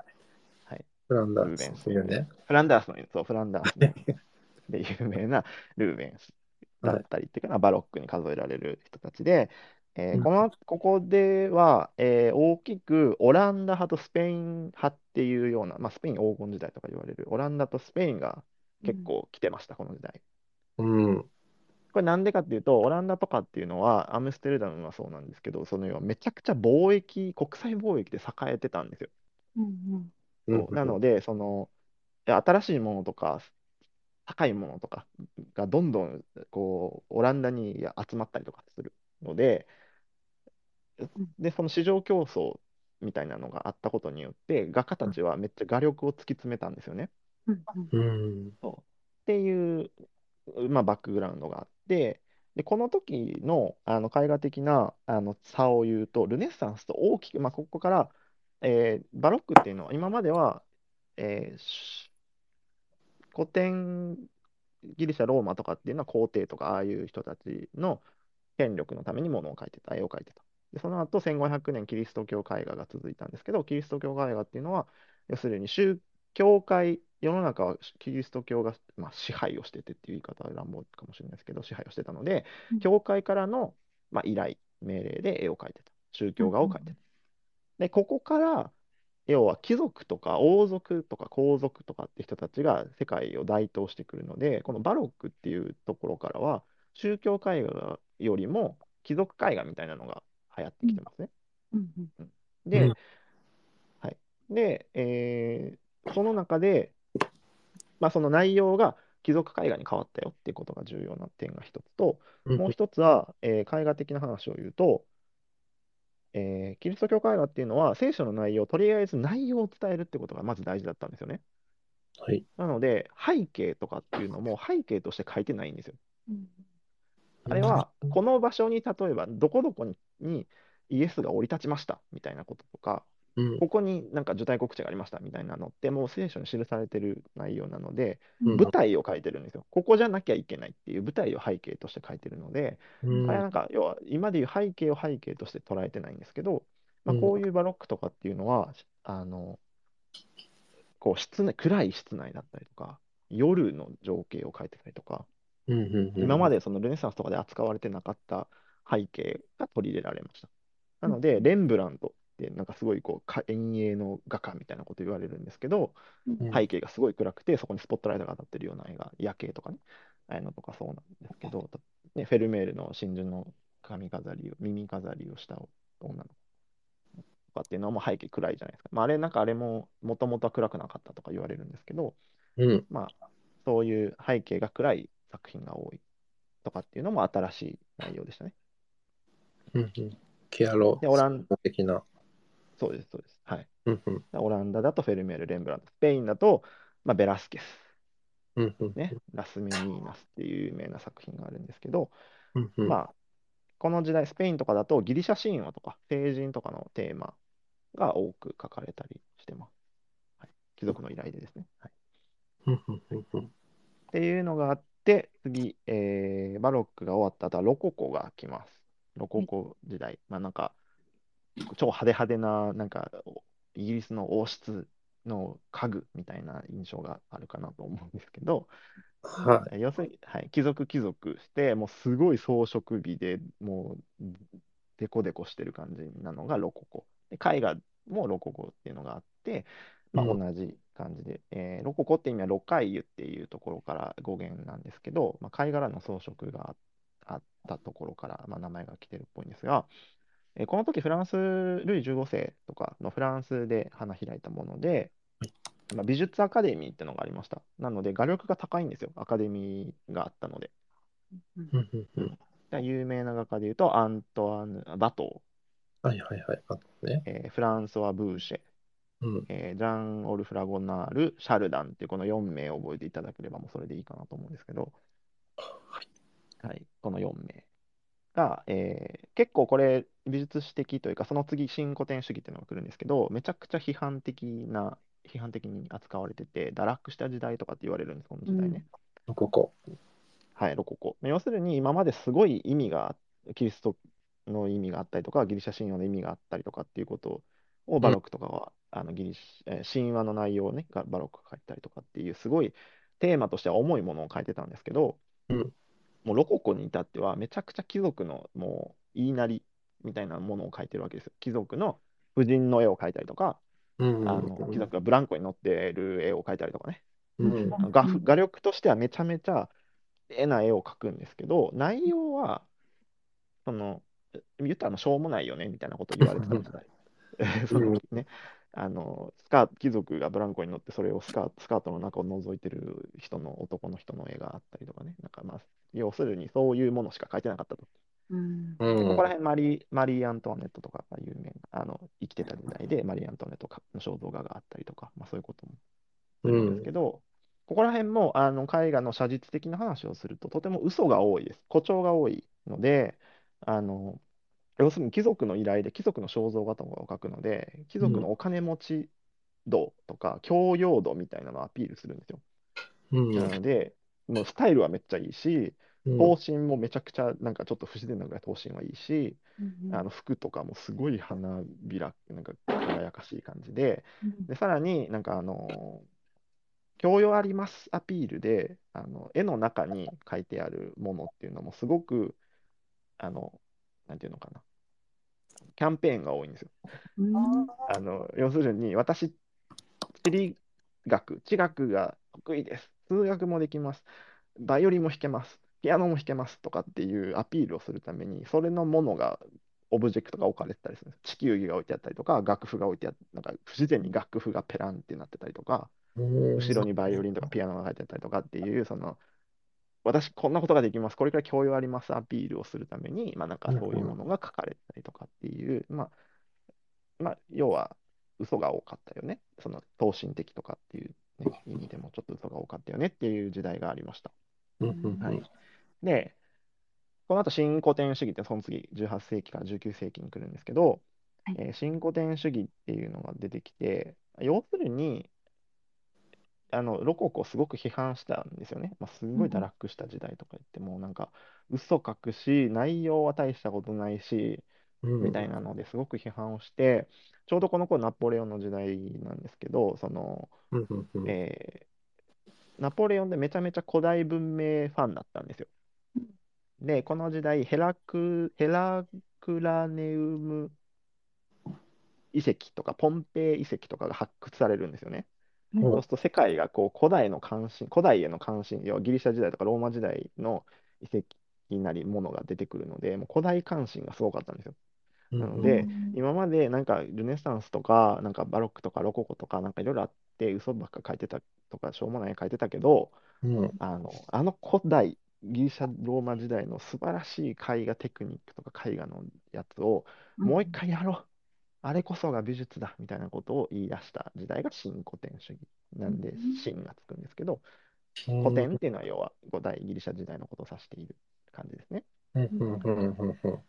はい。フランダースっていうね。フランダースの、そう、フランダースの [LAUGHS] で有名なルーベンスだったりっていうかな、バロックに数えられる人たちで、えーうんこの、ここでは、えー大きくオランダ派とスペイン派っていうような、まあ、スペイン黄金時代とか言われる、オランダとスペインが結構来てました、この時代。うん。これなんでかっていうと、オランダとかっていうのは、アムステルダムはそうなんですけど、その要はめちゃくちゃ貿易、国際貿易で栄えてたんですよ。うんそうなので、その、新しいものとか、高いものとかがどんどんこうオランダに集まったりとかするので、で、その市場競争みたいなのがあったことによって、画家たちはめっちゃ画力を突き詰めたんですよね。うんうんうん。っていう、まあ、バックグラウンドがあって、で、この時の、あの絵画的なあの差を言うと、ルネッサンスと大きく、まあ、ここから、えーバロックっていうのは、今までは、えーし古典ギリシャ、ローマとかっていうのは皇帝とか、ああいう人たちの権力のために物を描いてた、絵を描いてた。で、その後、1500年キリスト教絵画が続いたんですけど、キリスト教絵画っていうのは、要するに宗教会、世の中はキリスト教が、まあ、支配をしててっていう言い方は乱暴かもしれないですけど、支配をしてたのでうん、教会からの、まあ、依頼、命令で絵を描いてた。宗教画を描いてた。で、ここから、要は貴族とか王族とか皇族とかって人たちが世界を台頭してくるので、このバロックっていうところからは、宗教絵画よりも貴族絵画みたいなのが流行ってきてますね。うんで、うんはい。で、えーその中で、まあ、その内容が貴族絵画に変わったよっていうことが重要な点が一つと、もう一つは、えー絵画的な話を言うと、えーキリスト教絵画っていうのは聖書の内容、とりあえず内容を伝えるってことがまず大事だったんですよね。はい。なので、背景とかっていうのも背景として書いてないんですよ。うんあれは、この場所に例えば、どこどこににイエスが降り立ちましたみたいなこととか、うん。ここになんか受胎告知がありましたみたいなのって、もう聖書に記されてる内容なので、うん舞台を書いてるんですよ。ここじゃなきゃいけないっていう舞台を背景として書いてるので、うんあれなんか、要は今でいう背景を背景として捉えてないんですけど、まあ、うんこういうバロックとかっていうのは、あの、こう室内、暗い室内だったりとか、夜の情景を描いてたりとか、うんうんうん。今までそのルネサンスとかで扱われてなかった背景が取り入れられました。なので、レンブラントってなんかすごいこうか遠泳の画家みたいなこと言われるんですけど、うん背景がすごい暗くて、そこにスポットライトが当たってるような絵が、夜景とかね、ああいうのとかそうなんですけど、ね、フェルメールの真珠の髪飾りを、耳飾りをした女の子とかっていうのはもう背景暗いじゃないですか。まあ、あれ、なんかあれももともとは暗くなかったとか言われるんですけど、うん。まあ、そういう背景が暗い作品が多いとかっていうのも新しい内容でしたね。うんうん。キアロで、オラン的な。そうです、そうです。はい。うんうん。オランダだとフェルメール、レンブラント、スペインだと、まあ、ベラスケス、うんうん。ね、ラスメニーナスっていう有名な作品があるんですけど、うんうん。まあ、この時代、スペインとかだとギリシャ神話とか聖人とかのテーマが多く書かれたりしてます。はい、貴族の依頼でですね。はい。っていうのがあって、次、えーバロックが終わった後はロココが来ます。ロココ時代。まあなんか、超派手派手な、なんか、おイギリスの王室の家具みたいな印象があるかなと思うんですけど、は要するに、はい、貴族貴族して、もうすごい装飾美でもうデコデコしてる感じなのがロココ。で絵画もロココっていうのがあって、まあ、うん同じ感じで、えーロココって意味はロカイユっていうところから語源なんですけど、まあ、貝殻の装飾がああったところから、まあ、名前が来てるっぽいんですが、えーこの時フランス、ルイ15世とかのフランスで花開いたもので、まあ、美術アカデミーってのがありました。なので画力が高いんですよ、アカデミーがあったので。有名な画家でいうと、アントワヌ・バトはいはいはい。ね。ー、えーフランソワ・ブーシェ、うん。えージャン・オル・フラゴナール、シャルダンっていうこの4名を覚えていただければもうそれでいいかなと思うんですけど、はい、この4名が、えー結構これ美術史的というか、その次新古典主義っていうのが来るんですけど、めちゃくちゃ批判的な、批判的に扱われてて、堕落した時代とかって言われるんです、この時代ね。ここ。はい、ロココ。要するに今まですごい意味が、キリストの意味があったりとか、ギリシャ神話の意味があったりとかっていうことをバロックとかは、あのギリシえー神話の内容をね、がバロックが書いたりとかっていう、すごいテーマとしては重いものを書いてたんですけど、うんもうロココに至っては、めちゃくちゃ貴族のもう言いなりみたいなものを書いてるわけですよ。貴族の婦人の絵を描いたりとか、うんあの貴族がブランコに乗ってる絵を描いたりとかね。うん。画風画力としてはめちゃめちゃ絵な絵を描くんですけど、内容は、その、言ったらしょうもないよねみたいなことを言われてた時代。[LAUGHS] その時ね、あのスカ貴族がブランコに乗って、それをスカースカートの中を覗いてる人の男の人の絵があったりとかね、なんかまあ、要するにそういうものしか描いてなかったと。うんうん。ここら辺マリー、マリー・アントワネットとかが有名な、あの生きてた時代で、マリー・アントワネットの肖像画があったりとか、まあ、そういうこともするんですけど、ここら辺もあの絵画の写実的な話をすると、とても嘘が多いです。誇張が多いので、あの要するに貴族の依頼で貴族の肖像画とかを描くので、貴族のお金持ち度とか教養度みたいなのをアピールするんですよ。うん。なので、もうスタイルはめっちゃいいし、うん。頭身もめちゃくちゃなんかちょっと不自然なぐらい頭身はいいし、うんあの服とかもすごい花びら、なんか輝かしい感じで、うんで、さらになんかあの、教養ありますアピールで、あの絵の中に書いてあるものっていうのもすごく、あの、なんていうのかな、キャンペーンが多いんですよ。うんあの要するに、私、地理学、地学が得意です。数学もできます。バイオリンも弾けます。ピアノも弾けますとかっていうアピールをするために、それのものが、オブジェクトが置かれてたりするんです。地球儀が置いてあったりとか、楽譜が置いてあって、なんか不自然に楽譜がペランってなってたりとか、うん後ろにバイオリンとかピアノが書いてあったりとかっていう、その、私こんなことができます、これくらい教養ありますアピールをするために、まあなんかそういうものが書かれてたりとかっていう、まあ、まあ、要は嘘が多かったよね。その、等身的とかっていう、ね、意味でもちょっと嘘が多かったよねっていう時代がありました。はい。で、この後新古典主義ってその次18世紀から19世紀に来るんですけど、はいえー新古典主義っていうのが出てきて、要するに、あのロココをすごく批判したんですよね。まあ、すごい堕落した時代とか言って、もうなんか嘘書くし、内容は大したことないし、うんみたいなのですごく批判をして、ちょうどこの頃ナポレオンの時代なんですけど、その、うんうんうんえーナポレオンでめちゃめちゃ古代文明ファンだったんですよ。で、この時代、ヘラク、ヘラクラネウム遺跡とか、ポンペイ遺跡とかが発掘されるんですよね。うん。そうすると世界がこう古代の関心、古代への関心、要はギリシャ時代とかローマ時代の遺跡なりものが出てくるので、もう古代関心がすごかったんですよ。うんなのでうん今までなんかルネサンスとか、なんかバロックとかロココとか、なんかいろいろあって、嘘ばっか書いてたとか、しょうもない絵書いてたけど、うん。あの、あの古代ギリシャ、ローマ時代の素晴らしい絵画テクニックとか絵画のやつをもう一回やろう。あれこそが美術だみたいなことを言い出した時代が新古典主義なんでうん、新がつくんですけど、うん古典っていうのは要は古代ギリシャ時代のことを指している感じですね。うんうんうんうんうん。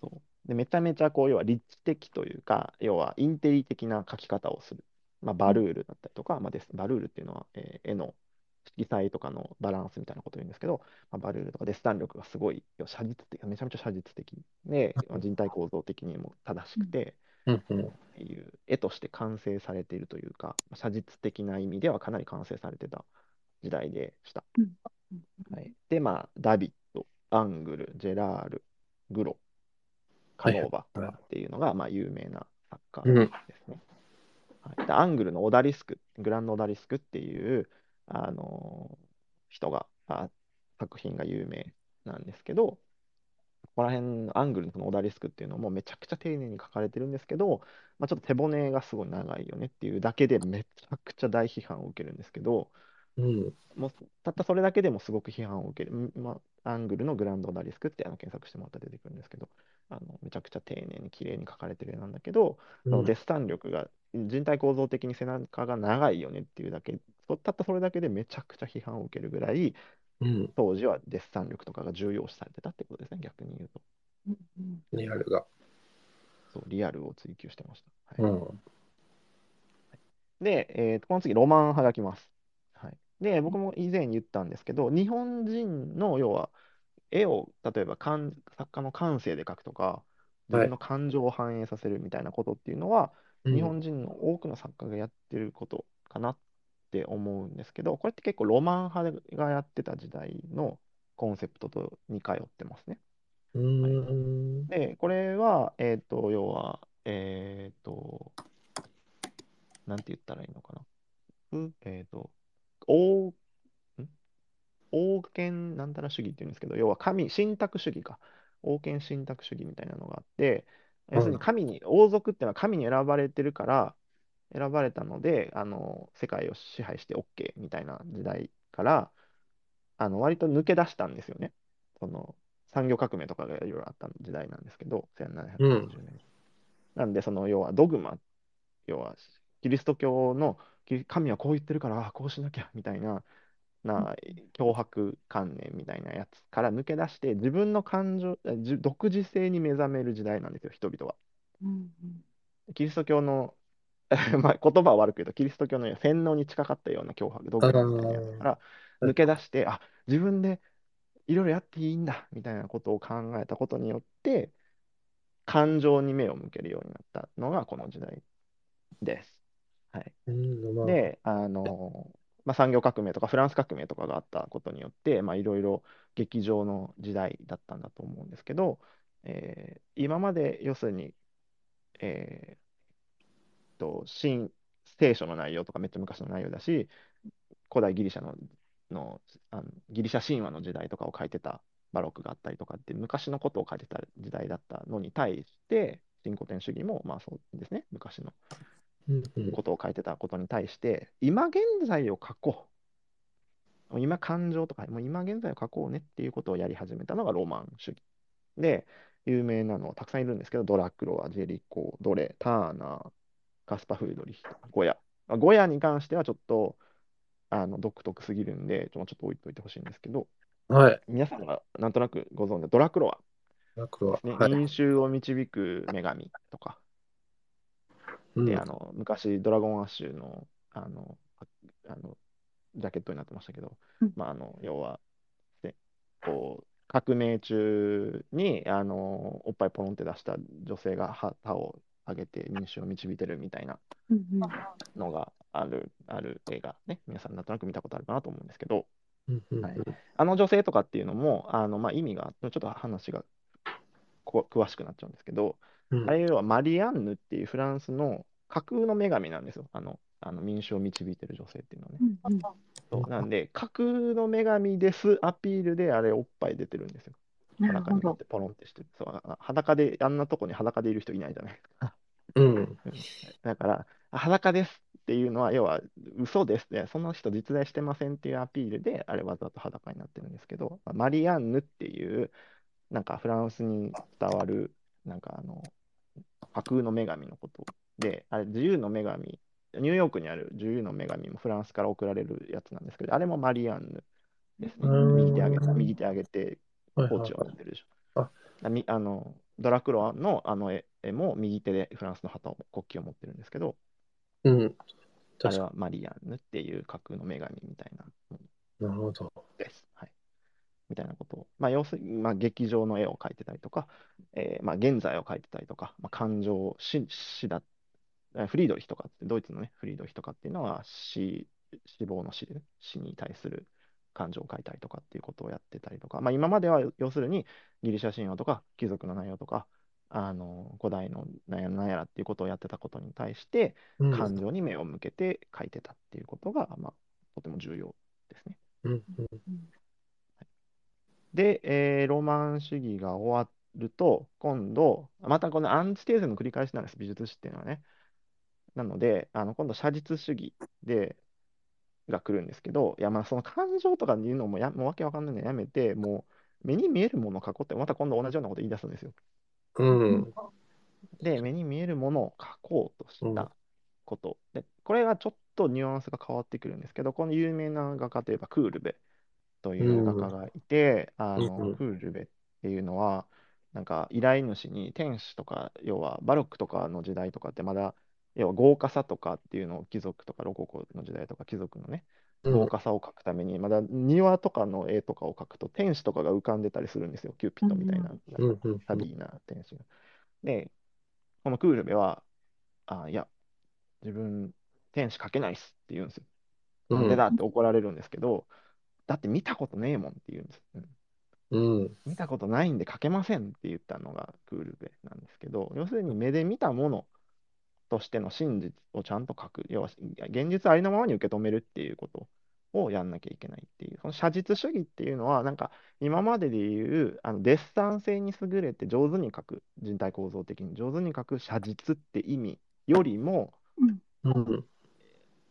そう。でめちゃめちゃこう要は立地的というか、要はインテリ的な描き方をする。まあ、バルールだったりとか、まあ、です。バルールっていうのは、えー絵の色彩とかのバランスみたいなことを言うんですけど、まあ、バルールとかデッサン力がすごい要は写実的、めちゃめちゃ写実的で、まあ人体構造的にも正しくて、うんうん。っていう絵として完成されているというか、写実的な意味ではかなり完成されてた時代でした。はい、で、まあ、ダビッド、アングル、ジェラール、グロ、カノーバっていうのが、まあ、有名な作うん。家ですね。はい、でアングルのオダリスク、グランドオダリスクっていう、あのー人があ、作品が有名なんですけど、ここら辺のアングルのそのオダリスクっていうのもめちゃくちゃ丁寧に書かれてるんですけど、まあ、ちょっと手骨がすごい長いよねっていうだけでめちゃくちゃ大批判を受けるんですけど、うんもうたったそれだけでもすごく批判を受ける。んまあ、アングルのグランドオダリスクってあの検索してもらったら出てくるんですけど、あのめちゃくちゃ丁寧に綺麗に描かれてる絵なんだけど、そのデッサン力が人体構造的に背中が長いよねっていうだけ、そたったそれだけでめちゃくちゃ批判を受けるぐらい、うん。当時はデッサン力とかが重要視されてたってことですね、逆に言うと。リアルが。そうリアルを追求してました。はい。うん。で、えーとこの次、ロマン派が来ます。はい、で、僕も以前言ったんですけど、日本人の要は、絵を例えば感作家の感性で描くとか、自分の感情を反映させるみたいなことっていうのは、うん。日本人の多くの作家がやってることかなって思うんですけど、これって結構ロマン派がやってた時代のコンセプトと似通ってますね。うーんで、これは、えっ、と、要は、えっ、と、なんて言ったらいいのかな。うんえっ、と、王、ん？王権なんたら主義っていうんですけど、要は神、神託主義か。王権神託主義みたいなのがあって、要するに神に、王族っていうのは神に選ばれてるから、選ばれたので、あの、世界を支配して OK みたいな時代から、あの、割と抜け出したんですよね。その、産業革命とかがいろいろあった時代なんですけど、1790年。なんで、その、要はドグマ、要は、キリスト教のき神はこう言ってるから、あこうしなきゃみたいな、な脅迫観念みたいなやつから抜け出して、自分の感情、独自性に目覚める時代なんですよ、人々は。キリスト教の、[LAUGHS] まあ、言葉は悪く言うと、キリスト教の洗脳に近かったような脅迫、ドグマみたいなやつから抜け出して、あ自分でいろいろやっていいんだみたいなことを考えたことによって、感情に目を向けるようになったのがこの時代です。はい、で、あのまあ、産業革命とかフランス革命とかがあったことによって、まあ、いろいろ劇場の時代だったんだと思うんですけど、えー今まで要するに、えーと新聖書の内容とかめっちゃ昔の内容だし、古代ギリシャののあのギリシャ神話の時代とかを書いてたバロックがあったりとかって昔のことを書いてた時代だったのに対して、新古典主義もまあそうですね、昔のことを書いてたことに対して、今現在を書こう。今感情とか、もう今現在を書こうねっていうことをやり始めたのがロマン主義。で、有名なのはたくさんいるんですけど、ドラクロワ、ジェリコ、ドレ、ターナー、カスパフリドリヒト、ゴヤ。まあゴヤに関してはちょっとあの独特すぎるんで、ちょちょっと置いといてほしいんですけど、はい。皆さんがなんとなくご存知のドラクロワマクロは。ね、はい。民衆を導く女神とか、うんで、あの、昔、ドラゴンアッシュの、あの、ああの、ジャケットになってましたけど、うんまあ、あの、要は、で、こう、革命中に、あの、おっぱいポロンって出した女性が旗を上げて民衆を導いてるみたいなのがある、ある映画。ね、皆さんなんとなく見たことあるかなと思うんですけど、はい。あの女性とかっていうのも、あのまあ、意味が、ちょっと話がこ詳しくなっちゃうんですけど、うん。あれはマリアンヌっていうフランスの架空の女神なんですよ。あの、あの民衆を導いてる女性っていうのはね。うんうん。そう。なんで、架空の女神ですアピールであれおっぱい出てるんですよ。裸になっ。てポロンってしてる。そうあ裸で、あんなとこに裸でいる人いないじゃない？ですか。うん。だから、あ裸ですっていうのは、要は嘘ですね。その人実在してませんっていうアピールで、あれわざと裸になってるんですけど、まあマリアンヌっていう、なんかフランスに伝わる、なんかあの、架空の女神のことで、あれ、自由の女神、ニューヨークにある自由の女神もフランスから送られるやつなんですけど、あれもマリアンヌですね。うん右手上げ右手上げて、ポーチを持ってるでしょ。ああみあのドラクロワのあの絵絵も右手でフランスの旗を国旗を持ってるんですけど、うん。あれはマリアンヌっていう架空の女神みたいなものに。なるほど。です。はい、みたいなことを、まあ、要するに、まあ、劇場の絵を描いてたりとか、えーまあ、現在を描いてたりとか、まあ、感情、死死だ、えフリードリヒとかって、ドイツのね、フリードリヒとかっていうのは死、死亡の死で、ね、死に対する感情を描いたりとかっていうことをやってたりとか、まあ、今までは要するにギリシャ神話とか貴族の内容とか、あの古代のなんやらなんやらっていうことをやってたことに対して、うん。感情に目を向けて描いてたっていうことが、まあ、とても重要ですね。うんうんで、えーロマン主義が終わると、今度、またこのアンチテーゼの繰り返しなんです、美術史っていうのはね。なので、あの今度、写実主義でが来るんですけど、いや、まあ、その感情とか言うのもやもうわけわかんないのやめて、もう目に見えるものを描こうって、また今度同じようなこと言い出すんですよ。うん。で、目に見えるものを描こうとしうんたこと。で、これがちょっとニュアンスが変わってくるんですけど、この有名な画家といえばクールベという画家がいて、あうんのクールベっていうのは、なんか依頼主に天使とか、要はバロックとかの時代とかってまだ、要は豪華さとかっていうのを貴族とかロココの時代とか貴族のね、豪華さを描くために、まだ庭とかの絵とかを描くと天使とかが浮かんでたりするんですよ、キューピッドみたいな。うんうんサビーな天使が。で、このクールベは、あ、いや、自分、天使描けないっすって言うんですよ。うんなんでだって怒られるんですけど、だって見たことねえもんって言うんです。うんうん。見たことないんで描けませんって言ったのがクールベなんですけど、要するに目で見たものとしての真実をちゃんと書く、要は現実ありのままに受け止めるっていうことをやんなきゃいけないっていう、その写実主義っていうのは、なんか今まででいうあのデッサン性に優れて上手に書く、人体構造的に上手に書く写実って意味よりも、うん。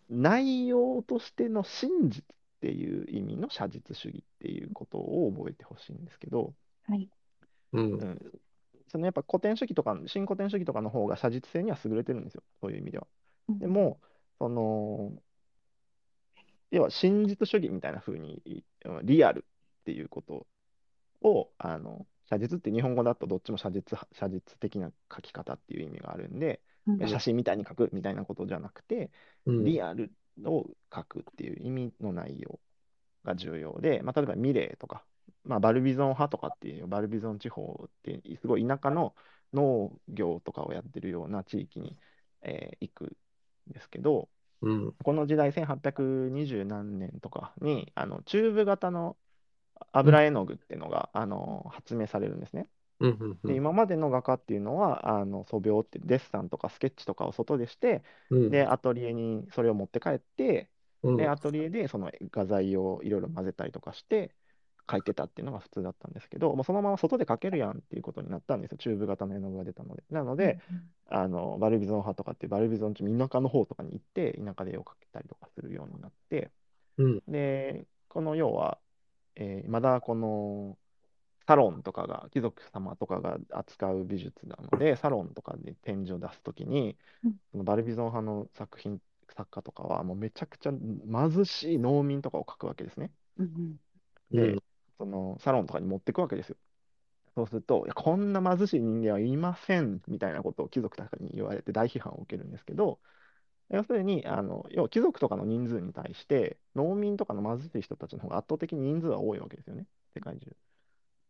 内容としての真実っていう意味の写実主義っていうことを覚えてほしいんですけど、はい。うんう。ん、そのやっぱ古典主義とか、新古典主義とかの方が写実性には優れてるんですよ、そういう意味では。うんでも、その、要は真実主義みたいな風に、リアルっていうことを、あの、写実って日本語だとどっちも写実、写実的な書き方っていう意味があるんで、うん写真みたいに書くみたいなことじゃなくて、うん。リアルを書くっていう意味の内容が重要で、まあ、例えばミレーとか、まあ、バルビゾン派とかっていう、バルビゾン地方ってすごい田舎の農業とかをやってるような地域に、えー行くんですけど、うん。この時代、1820何年とかに、あのチューブ型の油絵の具っていうのが、あの発明されるんですね。うん。うん。うでん。今までの画家っていうのは、あの素描ってデッサンとかスケッチとかを外でして、うん。で、アトリエにそれを持って帰って、うんで、アトリエでその画材をいろいろ混ぜたりとかして描いてたっていうのが普通だったんですけど、もうそのまま外で描けるやんっていうことになったんですよ。チューブ型の絵の具が出たので。なので、あのバルビゾン派とかっていうバルビゾン地田舎の方とかに行って、田舎で絵を描けたりとかするようになって、うん。で、この要は、えーまだこのサロンとかが、貴族様とかが扱う美術なので、サロンとかで展示を出すときにうん、そのバルビゾン派の作品、作家とかは、もうめちゃくちゃ貧しい農民とかを描くわけですね。うんで、うんそのサロンとかに持っていくわけですよ。そうすると、いやこんな貧しい人間はいませんみたいなことを貴族とかに言われて大批判を受けるんですけど、要するに、あの要は貴族とかの人数に対して、農民とかの貧しい人たちの方が圧倒的に人数は多いわけですよね、世界中。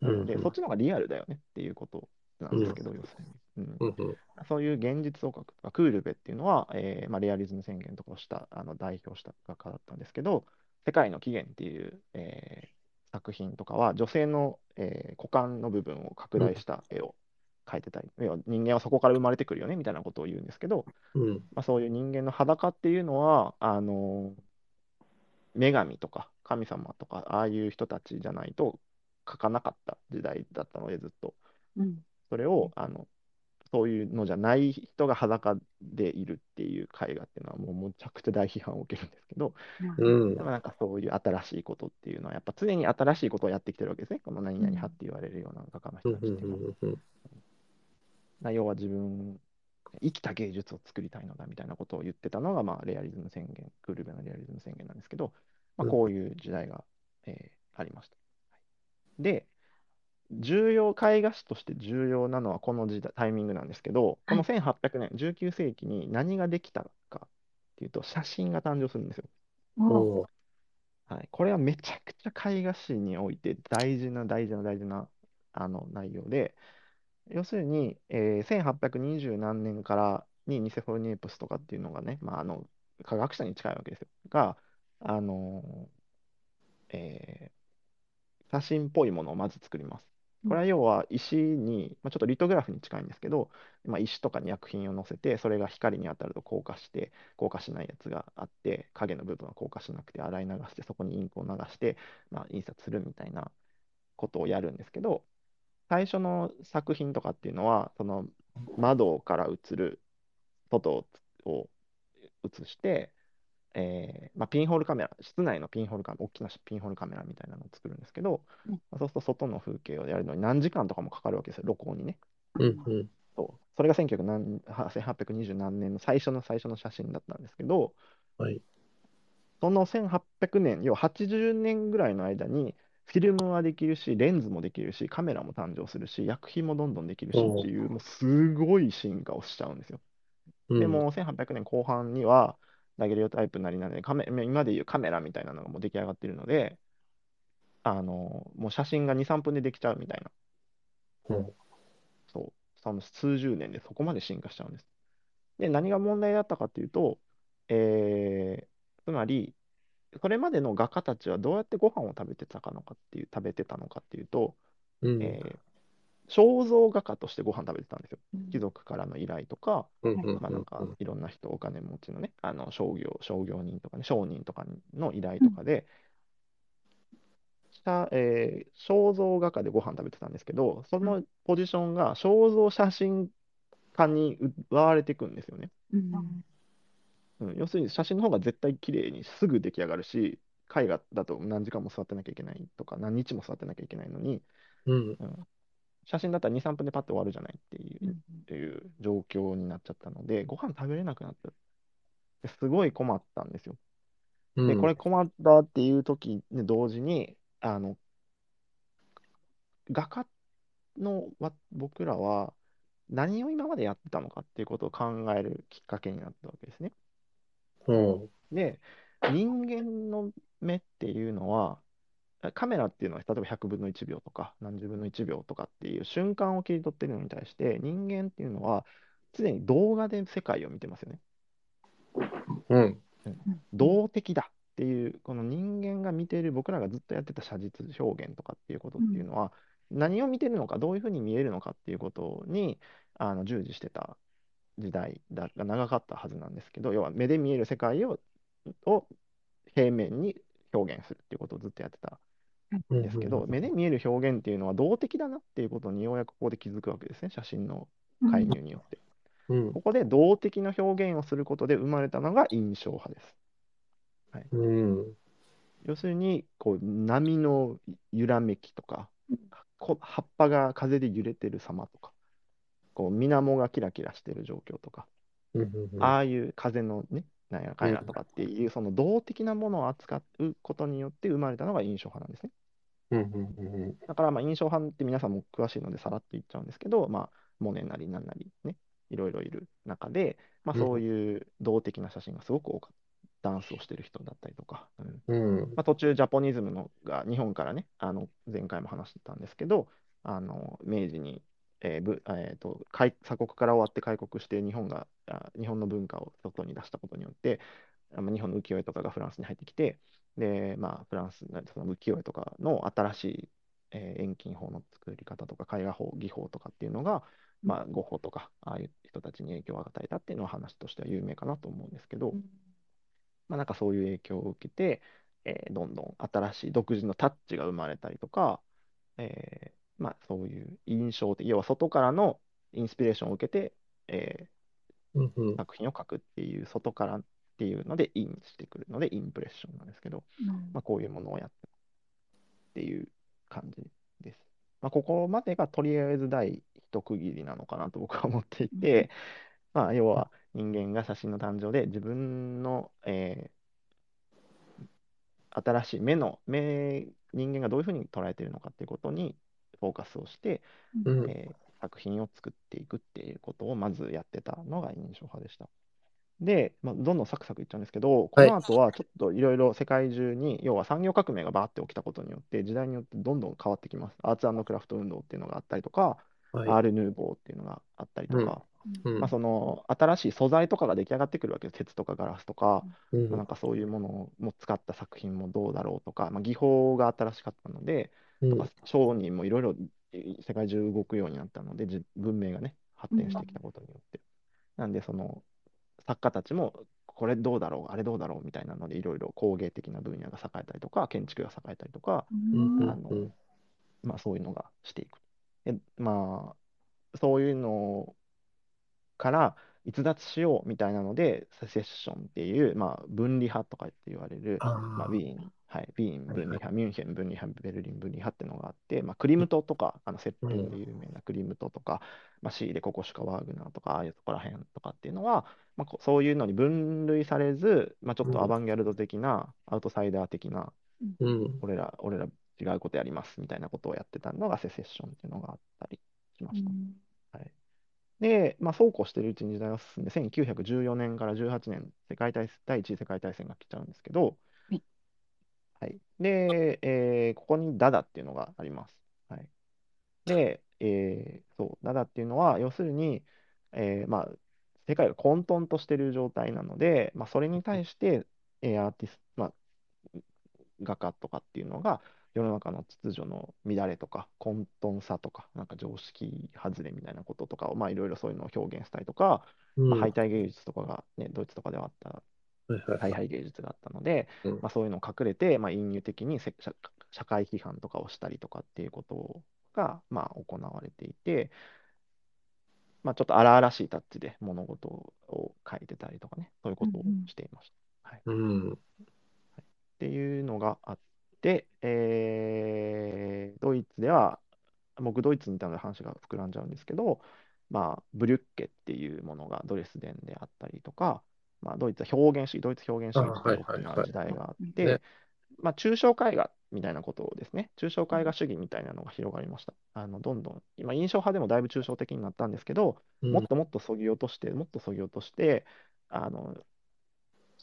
なので、うんそっちの方がリアルだよねっていうことなんですけど、要するに。うんうん。うん。そそういう現実を描くとか、クールベっていうのは、えーまあ、レアリズム宣言とかをしたあの代表した画家だったんですけど、世界の起源っていう、えー作品とかは、女性の、えー股間の部分を拡大した絵を描いてたり、要は人間はそこから生まれてくるよねみたいなことを言うんですけど、うん。まあ、そういう人間の裸っていうのは、あの女神とか神様とか、ああいう人たちじゃないと描かなかった時代だったので、ずっと。うん。それを、あの、そういうのじゃない人が裸でいるっていう絵画っていうのは、もうむちゃくちゃ大批判を受けるんですけど、うんで。もなんかそういう新しいことっていうのは、やっぱ常に新しいことをやってきてるわけですね。この何々派って言われるような画家のうん。人たちっていうのは。要は自分、生きた芸術を作りたいのだみたいなことを言ってたのが、まあ、レアリズム宣言、クールベのレアリズム宣言なんですけど、まあ、うんこういう時代が、えーありました。はいで、重要、絵画史として重要なのはこの時代タイミングなんですけど、この1800年、19世紀に何ができたかっていうと、写真が誕生するんですよ。おはい、これはめちゃくちゃ絵画史において大事な大事な大事なあの内容で、要するに、えー1820何年からにニセフォルニエプスとかっていうのがね、まあ、あの科学者に近いわけですよ。が、あのえー写真っぽいものをまず作ります。これは要は石に、まあ、ちょっとリトグラフに近いんですけど、まあ、石とかに薬品を乗せて、それが光に当たると硬化して、硬化しないやつがあって、影の部分は硬化しなくて、洗い流して、そこにインクを流して、まあ、印刷するみたいなことをやるんですけど、最初の作品とかっていうのは、その窓から映る外を映して、えーまあ、ピンホールカメラ、室内のピンホールカメラ、大きなピンホールカメラみたいなのを作るんですけど、うんまあそうすると外の風景をやるのに何時間とかもかかるわけですよ、録音にね。うん。うん。そうそれが1900何1820何年の最初の最初の写真だったんですけど、はい。その1800年、要は80年ぐらいの間に、フィルムはできるし、レンズもできるし、カメラも誕生するし、薬品もどんどんできるしっていう、もうすごい進化をしちゃうんですよ。うんで、も、1800年後半には、ダゲリオタイプなりなんでカメ、今でいうカメラみたいなのがもう出来上がっているので、あの、もう写真が2、3分でできちゃうみたいな、うん。そう、その数十年でそこまで進化しちゃうんです。で、何が問題だったかっていうと、えーつまり、それまでの画家たちはどうやってご飯を食べてたかのかっていう、食べてたのかっていうと、うん。えー肖像画家としてご飯食べてたんですよ。うん貴族からの依頼とか、うん。うん。まあ、なんかいろんな人、お金持ちのね、あの商業、商業人とかね、商人とかの依頼とかで、したえー肖像画家でご飯食べてたんですけど、そのポジションが肖像写真家に奪われていくんですよね。うんうん、要するに写真の方が絶対綺麗にすぐ出来上がるし、絵画だと何時間も座ってなきゃいけないとか、何日も座ってなきゃいけないのに、うん。写真だったら2、3分でパッと終わるじゃないっていう。うんっていう状況になっちゃったので、ご飯食べれなくなった。ですごい困ったんですよ。うん。で、これ困ったっていう時に同時に、あの、画家のわ僕らは何を今までやってたのかっていうことを考えるきっかけになったわけですね。うん。で、人間の目っていうのは、カメラっていうのは例えば100分の1秒とか何十分の1秒とかっていう瞬間を切り取ってるのに対して人間っていうのは常に動画で世界を見てますよね。うん。動的だっていうこの人間が見ている僕らがずっとやってた写実表現とかっていうことっていうのは何を見てるのかどういうふうに見えるのかっていうことにあの従事してた時代だが長かったはずなんですけど要は目で見える世界をを平面に表現するっていうことをずっとやってたんですけど、目で見える表現っていうのは動的だなっていうことにようやくここで気づくわけですね写真の介入によって。うん。ここで動的な表現をすることで生まれたのが印象派です。うん。要するにこう波の揺らめきとか、こ葉っぱが風で揺れてる様とか、こう水面がキラキラしてる状況とか、うん。ああいう風のね、なんやかんやとかっていう、その動的なものを扱うことによって生まれたのが印象派なんですね。うん。うん。だからまあ印象派って皆さんも詳しいのでさらっと言っちゃうんですけど、まあ、モネなりなんなりね、いろいろいる中で、まあ、そういう動的な写真がすごく多かった。ダンスをしてる人だったりとか、うんうん。まあ、途中ジャポニズムのが日本からね、あの前回も話してたんですけど、あの明治にえーぶえーと開鎖国から終わって開国して日本があ日本の文化を外に出したことによって、あまあ日本の浮世絵とかがフランスに入ってきて、で、まあ、フランスのその浮世絵とかの新しい、えー遠近法の作り方とか絵画法、技法とかっていうのが、まあ、ゴッホとか、ああいう人たちに影響を与えたっていうのは話としては有名かなと思うんですけど、まあ、なんかそういう影響を受けて、えーどんどん新しい独自のタッチが生まれたりとか、えーまあ、そういう印象的、要は外からのインスピレーションを受けて、えうんうん。ー作品を描くっていう、外からっていうのでインしてくるので、インプレッションなんですけど、まあ、こういうものをやってっていう感じです。まあ、ここまでがとりあえず第一区切りなのかなと僕は思っていて、まあ、要は人間が写真の誕生で自分の、えー新しい目の目人間がどういうふうに捉えているのかっていうことにフォーカスをして、うんえー作品を作っていくっていうことをまずやってたのが印象派でした。で、まあ、どんどんサクサクいっちゃうんですけど、この後はちょっといろいろ世界中に、要は産業革命がバーって起きたことによって、時代によってどんどん変わってきます。アーツクラフト運動っていうのがあったりとか、はい。アール・ヌーボーっていうのがあったりとか、うん。まあ、その新しい素材とかが出来上がってくるわけです。鉄とかガラスとか、うんまあなんかそういうものも使った作品もどうだろうとか、まあ、技法が新しかったので、うん。とか商人もいろいろ世界中動くようになったので、じ文明がね、発展してきたことによって。なんで、その作家たちも、これどうだろう、あれどうだろうみたいなので、いろいろ工芸的な分野が栄えたりとか、建築が栄えたりとか、あのまあ、そういうのがしていく。でまあ、そういうのから逸脱しようみたいなので、セセッションっていう、まあ、分離派とかって言われる、あまあ、ーウィーン、はい、ウィーン分離派、ミュンヘン分離派、ベルリン分離派っていうのがあって、まあ、クリムトとか、あのセッティングで有名なクリムトとか、まあ、シーレ・ココシュカ・ワーグナーとか、ああいうところら辺とかっていうのは、まあ、こそういうのに分類されず、まあ、ちょっとアバンギャルド的な、アウトサイダー的な、うん。俺ら、俺ら違うことやりますみたいなことをやってたのがセセッションっていうのがあったりしました。はい、で、まあ、そうこうしてるうちに時代が進んで、1914年から18年、世界大第一次世界大戦が来ちゃうんですけど、はい。はい、で、えーここにダダっていうのがあります。はい、で、えーそう、ダダっていうのは、要するに、えーまあ、世界が混沌としてる状態なので、まあ、それに対して、えーアーティスト、まあ、画家とかっていうのが、世の中の秩序の乱れとか混沌さとか、なんか常識外れみたいなこととかを、まあ、いろいろそういうのを表現したりとか、うん。まあ、敗退芸術とかが、ね、ドイツとかではあった、大敗芸術があったので、うん。まあ、そういうのを隠れて、まあ、隠喩的に社会批判とかをしたりとかっていうことが、まあ、行われていて、まあ、ちょっと荒々しいタッチで物事を書いてたりとかね、そういうことをしていました。はい。うん。っていうのがあって、えードイツでは、僕、ドイツにいたので話が膨らんじゃうんですけど、まあ、ブリュッケっていうものがドレスデンであったりとか、まあ、ドイツは表現主義、ドイツ表現主義ってい時代があって、ねまあ、抽象絵画みたいなことですね、抽象絵画主義みたいなのが広がりました。あのどんどん、今、印象派でもだいぶ抽象的になったんですけど、うんもっともっとそぎ落として、もっとそぎ落として、あの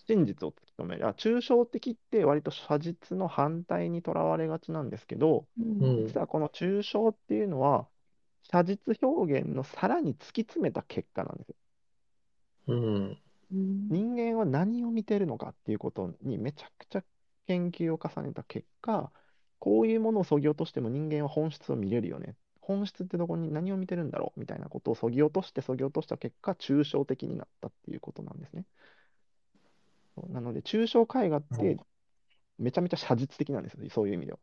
真実を突き止める。あ抽象的って割と写実の反対にとらわれがちなんですけど、うん実はこの抽象っていうのは、写実表現のさらに突き詰めた結果なんですよ。うん人間は何を見てるのかっていうことにめちゃくちゃ研究を重ねた結果、こういうものをそぎ落としても人間は本質を見れるよね。本質ってどこに何を見てるんだろうみたいなことをそぎ落としてそぎ落とした結果、抽象的になったっていうことなんですね。なので、抽象絵画ってめちゃめちゃ写実的なんですよ、そういう意味では。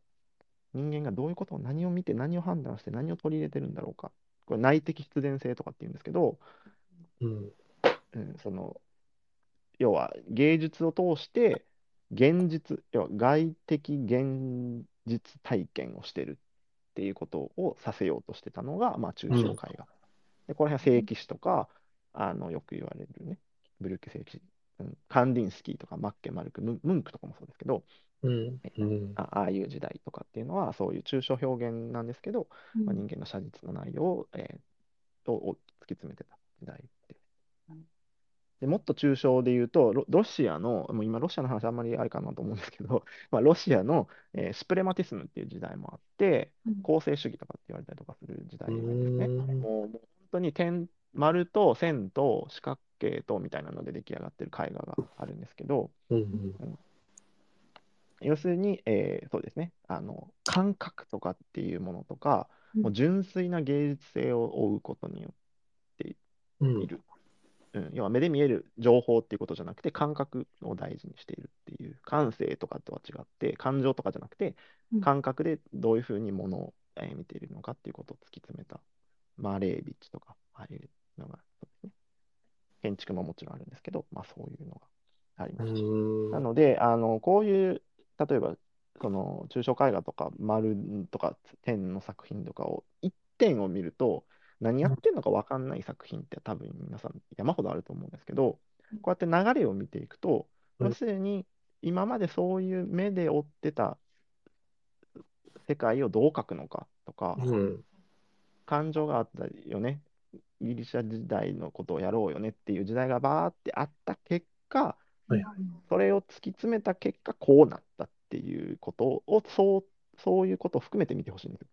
人間がどういうことを何を見て何を判断して何を取り入れてるんだろうか。これ内的必然性とかっていうんですけど、うんうん、その要は芸術を通して現実、要は外的現実体験をしてるっていうことをさせようとしてたのが、まあ、抽象絵画。で、この辺は聖騎士とか、あのよく言われるね、ブルッケ聖騎士、うん、カンディンスキーとかマッケマルク、ムムンクとかもそうですけど、うん。うん。あああいう時代とかっていうのは、そういう抽象表現なんですけど、まあ、人間の写実の内容を,、えーをを突き詰めてた時代って。でもっと抽象で言うと、ロ、ロシアの、もう今ロシアの話あんまりあるかなと思うんですけど、[LAUGHS] まあ、ロシアの、えースプレマティスムっていう時代もあって、うん。構成主義とかって言われたりとかする時代なんですね。うーん。もう、もう本当に点、丸と線と四角形とみたいなので出来上がってる絵画があるんですけど、うんうん。要するに、えーそうですね、あの、感覚とかっていうものとか、うん。もう純粋な芸術性を追うことによってうん。いる。うん、要は目で見える情報っていうことじゃなくて、感覚を大事にしているっていう、感性とかとは違って、感情とかじゃなくてうん、感覚でどういうふうにものをえー見ているのかっていうことを突き詰めた、マレービッチとか、ああいうのが、ね。建築ももちろんあるんですけど、まあそういうのがありうましなので、あの、こういう、例えば、その、抽象絵画とか、丸とか、点の作品とかを、一点を見ると、何やってんのか分かんない作品って多分皆さん山ほどあると思うんですけど、こうやって流れを見ていくと、うん。要するに、今までそういう目で追ってた世界をどう描くのかとか、うん。感情があったよね。ギリシャ時代のことをやろうよねっていう時代がバーってあった結果、はい。それを突き詰めた結果、こうなったっていうことを、そう、そういうことを含めて見てほしいんですよ。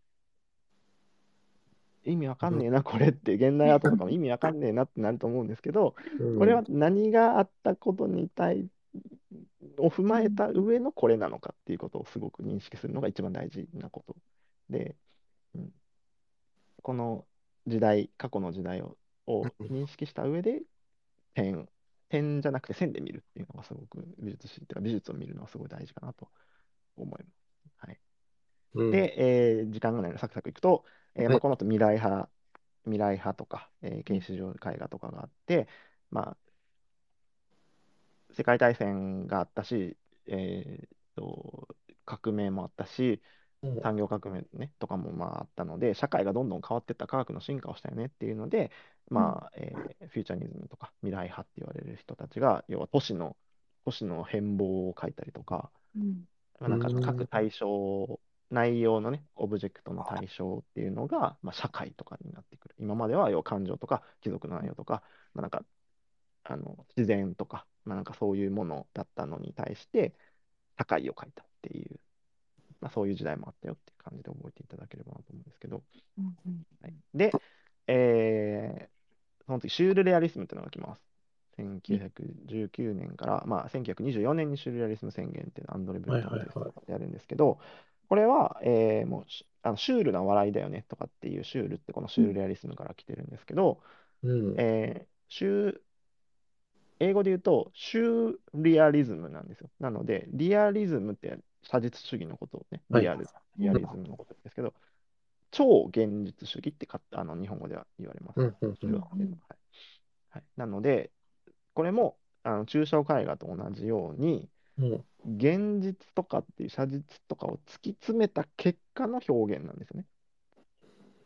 意味わかんねえな、これって、現代アートとかも意味わかんねえなってなると思うんですけど、うんこれは何があったことに対を踏まえた上のこれなのかっていうことをすごく認識するのが一番大事なことで、うん、この時代、過去の時代をを認識した上で、点、点じゃなくて線で見るっていうのがすごく美術史っていうか美術を見るのはすごい大事かなと思います。はい。うんで、えー時間がないのでサクサクいくと、えーまあ、はいこの後未来派、未来派とか、えー、原始上絵画とかがあって、まあ、世界大戦があったし、えーと、革命もあったし、うん。産業革命、ね、とかもまああったので、社会がどんどん変わっていった科学の進化をしたよねっていうので、まあえーフューチャーニズムとか未来派って言われる人たちが、要は都市の、都市の変貌を描いたりとか、うん。まあなんかうん。各対象、内容のね、オブジェクトの対象っていうのが、まあ、社会とかになってくる。今までは要は感情とか貴族の内容とか、まあ、なんかあの自然とか、まあ、なんかそういうものだったのに対して、社会を書いたっていう、まあ、そういう時代もあったよっていう感じで覚えていただければなと思うんですけど、うんうんはい、で、えーその次、シュールレアリスムっていうのが来ます。1919年から、まあ、1924年にシュールレアリスム宣言っていうのをアンドレ・ブルトンっていう人がやるんですけど、これは、えーもうシあのシュールな笑いだよねとかっていうシュールってこのシュールレアリスムから来てるんですけど、うん。えーシュー英語で言うと、シューリアリズムなんですよ。なので、リアリズムって写実主義のことをね、はい。リアル、リアリズムのことですけど、超現実主義ってかあの日本語では言われます。はい。はい、なので、これもあの抽象絵画と同じように、う。ん現実とかっていう写実とかを突き詰めた結果の表現なんですよね。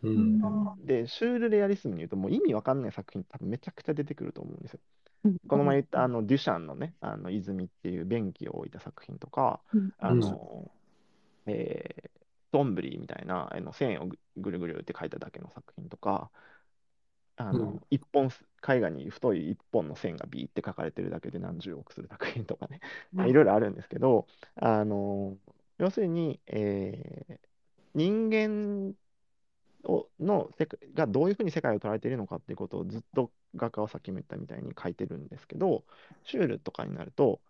ううん。んで、シュールレアリスムに言うと、もう意味わかんない作品多分めちゃくちゃ出てくると思うんですよ。うん。この前言ったあのデュシャンのね、あの泉っていう便器を置いた作品とか、うん。あの、えートンブリーみたいなあの線をぐぐるぐるって描いただけの作品とか、あの、うん。一本す、絵画に太い一本の線がビーって描かれてるだけで何十億する作品とかね、まあいろいろあるんですけど、あの、要するに、えー人間をのがどういうふうに世界を捉えているのかっていうことをずっと画家はさっきも言ったみたいに書いてるんですけど、シュールとかになると、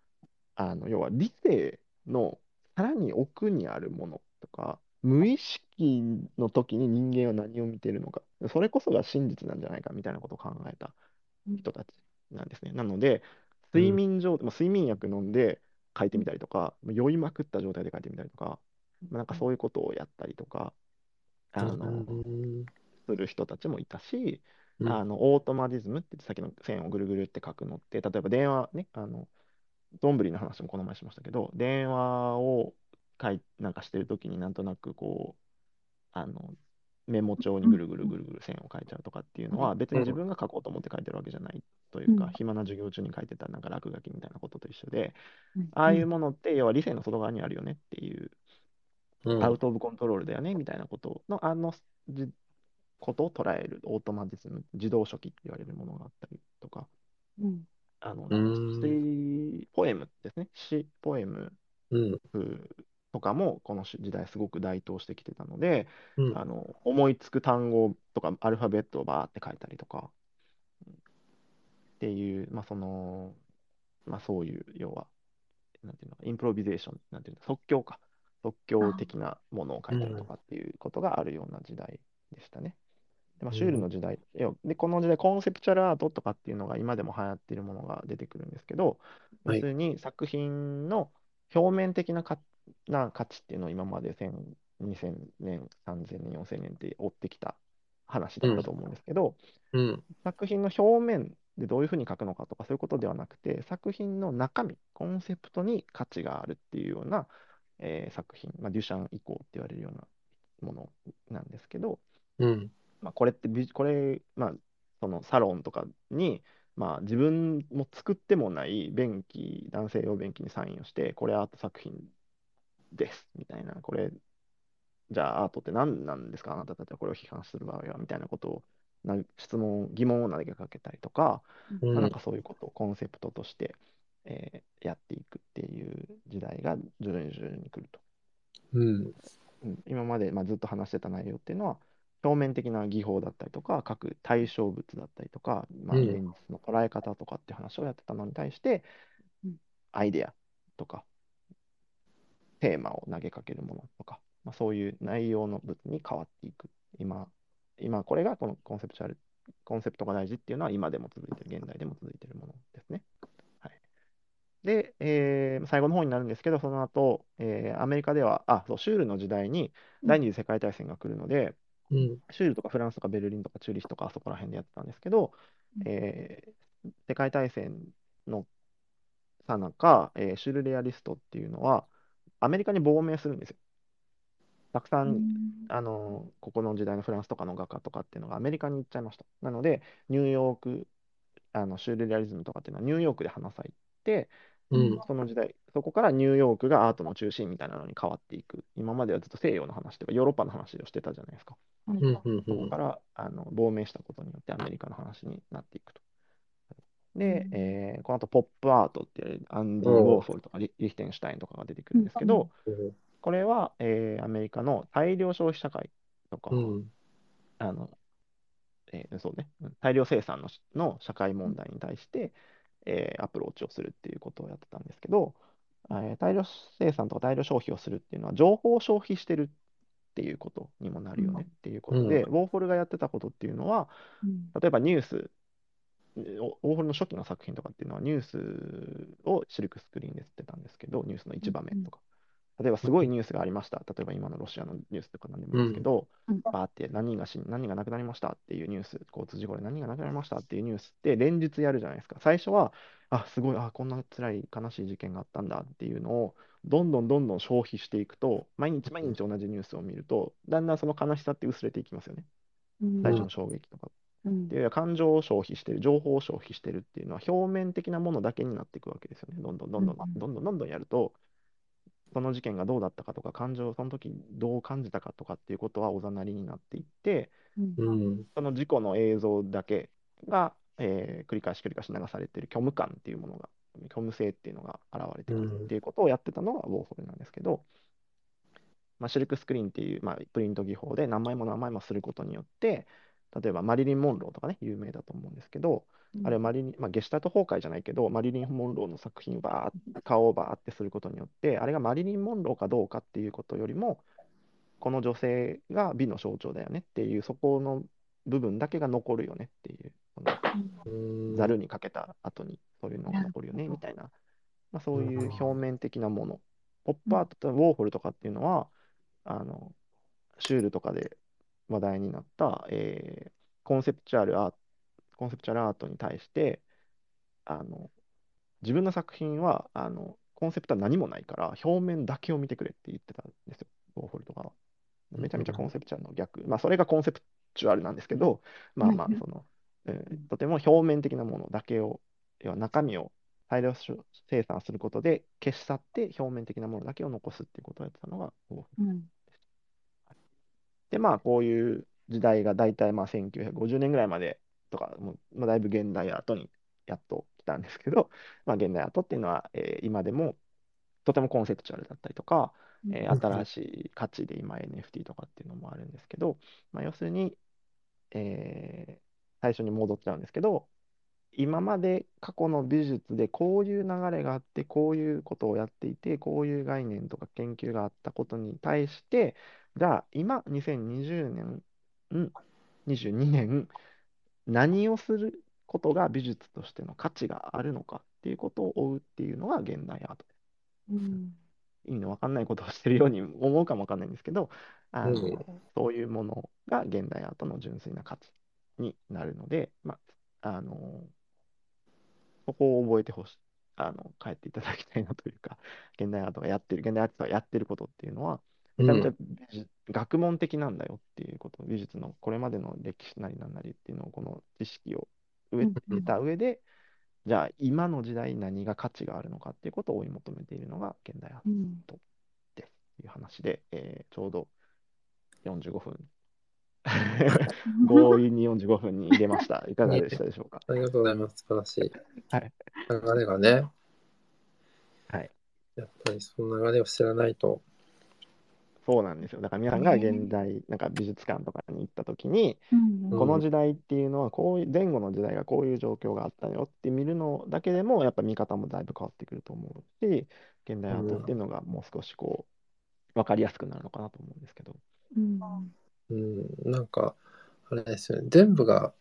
あの要は理性のさらに奥にあるものとか、無意識の時に人間は何を見ているのか、それこそが真実なんじゃないかみたいなことを考えた人たちなんですね。なので、睡眠状、まあ睡眠薬飲んで書いてみたりとか、酔いまくった状態で書いてみたりとか、まあなんかそういうことをやったりとか、あの、うんする人たちもいたし、うん。あのオートマティズムって言ってさっきの線をぐるぐるって書くのって、例えば電話ね、あの、どんぶりの話もこの前しましたけど、電話を書いなんかしてるときになんとなくこう、あの、メモ帳にぐるぐるぐるぐる線を書いちゃうとかっていうのは、別に自分が書こうと思って書いてるわけじゃないというか、うん。暇な授業中に書いてたなんか落書きみたいなことと一緒で、うん。ああいうものって、要は理性の外側にあるよねっていううん。アウト・オブ・コントロールだよねみたいなことの、あのじことを捉えるオートマティズム、自動初期って言われるものがあったりとか、うん。あの、うん。詩、ポエムですね。詩、ポエムうん。とかもこの時代すごく台頭してきてたので、うん。あの思いつく単語とかアルファベットをバーって書いたりとかっていう、まあそのまあ、そういう要はなんていうのインプロビゼーションなんていうの即興か即興的なものを書いたりとかっていうことがあるような時代でしたね。でまあ、シュールの時代、要でこの時代コンセプチュアルアートとかっていうのが今でも流行っているものが出てくるんですけどはい要するに作品の表面的なかな価値っていうのを今まで1000 2000年、3000年、4000年って追ってきた話だったと思うんですけど、うん。作品の表面でどういうふうに書くのかとかそういうことではなくて、作品の中身、コンセプトに価値があるっていうような、えー作品、まあ、デュシャン以降って言われるようなものなんですけど、うん。まあ、これってこれ、まあ、そのサロンとかに、まあ、自分も作ってもない便器、男性用便器にサインをして、これアート作品ですみたいな、これ、じゃあアートって何なんですか、あなたたちはこれを批判する場合はみたいなことをな質問、疑問を投げかけたりとか、うん。まあなんかそういうことをコンセプトとして、えーやっていくっていう時代が徐々に徐々に来ると。うん。うん今まで、まあ、ずっと話してた内容っていうのは、表面的な技法だったりとか、各対象物だったりとか、まあ、うん。現実の捉え方とかっていう話をやってたのに対してうん、アイデアとか、テーマを投げかけるものとか、まあ、そういう内容の物に変わっていく。今、今これがこのコンセプチュアル、コンセプトが大事っていうのは今でも続いてる、現代でも続いてるものですね。はい、で、えー最後の方になるんですけど、その後、えーアメリカでは、あ、そう、シュールの時代に第二次世界大戦が来るので、うん。シュールとかフランスとかベルリンとかチューリヒとかあそこら辺でやってたんですけど、うんえー世界大戦のさなか、えーシュルレアリストっていうのはアメリカに亡命するんですよ。たくさん、あのここの時代のフランスとかの画家とかっていうのがアメリカに行っちゃいました。なので、ニューヨーク、あのシュールレアリズムとかっていうのはニューヨークで花咲いて、うん。その時代、そこからニューヨークがアートの中心みたいなのに変わっていく。今まではずっと西洋の話とかヨーロッパの話をしてたじゃないですか。うん。うん。そこからあの亡命したことによってアメリカの話になっていくと。で、うん。えーこの後ポップアートっていうアンディ・ウォーホルとかリリヒテンシュタインとかが出てくるんですけど、これは、えーアメリカの大量消費社会とか、うん。あのえーそうね、うん大量生産のしの社会問題に対して、えーアプローチをするっていうことをやってたんですけど、えー大量生産とか大量消費をするっていうのは情報を消費してるっていうことにもなるよねっていうことで、ウォーホルがやってたことっていうのは、例えばニュース、おウォーホルの初期の作品とかっていうのはニュースをシルクスクリーンで吸ってたんですけど、ニュースの一場面とか。例えばすごいニュースがありました。例えば今のロシアのニュースとかなんでもいいんですけど、うんバーって何人が死ん何人が亡くなりましたっていうニュース、交通事故で何人が亡くなりましたっていうニュースって連日やるじゃないですか。最初は、あ、すごい、あ、こんな辛い悲しい事件があったんだっていうのを、どんどんどんどん消費していくと、毎日毎日同じニュースを見ると、だんだんその悲しさって薄れていきますよね。最初の衝撃とか。っていう感情を消費してる、情報を消費してるっていうのは表面的なものだけになっていくわけですよね。どんどんどんどんうんどんどんどんどんやると、その事件がどうだったかとか、感情をその時どう感じたかとかっていうことはおざなりになっていって、うん。その事故の映像だけが、えー繰り返し繰り返し流されている虚無感っていうものが、虚無性っていうのが現れてくるっていうことをやってたのがウォーホルなんですけど、まあ、シルクスクリーンっていう、まあ、プリント技法で何枚も何枚もすることによって、例えばマリリン・モンローとかね、有名だと思うんですけど、あれはマリリン、まあ、ゲシュタルト崩壊じゃないけど、マリリン・モンローの作品をバーッ顔をバーってすることによって、あれがマリリン・モンローかどうかっていうことよりも、この女性が美の象徴だよねっていう、そこの部分だけが残るよねっていう。ざるにかけた後にそういうのが残るよねみたいな、まあ、そういう表面的なもの。ポップアートとウォーホルとかっていうのは、あのシュールとかで話題になった、えーコンセプチュアルアート、コンセプチュアルアートに対して、あの自分の作品はあのコンセプトは何もないから、表面だけを見てくれって言ってたんですよ、ウォーホルとかは。めちゃめちゃコンセプチュアルの逆。まあ、それがコンセプチュアルなんですけど、まあまあうん、その、うん。とても表面的なものだけを、要は中身を大量生産することで消し去って表面的なものだけを残すっていうことをやってたのがウォーホル。うんで、まあ、こういう時代が大体まあ1950年ぐらいまでとか、もうまあ、だいぶ現代アートにやっと来ったんですけど、[LAUGHS] まあ、現代アートっていうのは、えー今でもとてもコンセプチュアルだったりとか、えーうん新しい価値で今 NFT とかっていうのもあるんですけど、まあ、要するに、えー最初に戻っちゃうんですけど、今まで過去の美術でこういう流れがあって、こういうことをやっていて、こういう概念とか研究があったことに対して、じゃあ今、2020年、ん22年、何をすることが美術としての価値があるのかっていうことを追うっていうのが現代アートです。うん意味のわかんないことをしてるように思うかもわかんないんですけど、あのうんそういうものが現代アートの純粋な価値になるので、まあ、あのそこを覚えてほしい、あの帰っていただきたいなというか、現代アートがやってる、現代アートがやってることっていうのは、めちゃめちゃ美術学問的なんだよっていうこと、美術のこれまでの歴史なりなんなりっていうのを、この知識を植えた上で、じゃあ今の時代何が価値があるのかっていうことを追い求めているのが現代アートうんですという話で、えーちょうど45分、[LAUGHS] 強引に45分に入れました。[LAUGHS] いかがでしたでしょうか？ありがとうございます。素晴らしい。はい。流れがね、はい。やっぱりその流れを知らないと。そうなんですよ。だから皆さんが現代、なんか美術館とかに行った時に、うん。この時代っていうのはこういう前後の時代がこういう状況があったよって見るのだけでもやっぱ見方もだいぶ変わってくると思うし現代アートっていうのがもう少しこう分かりやすくなるのかなと思うんですけど。うん。うん、なんか、あれですよね。全部が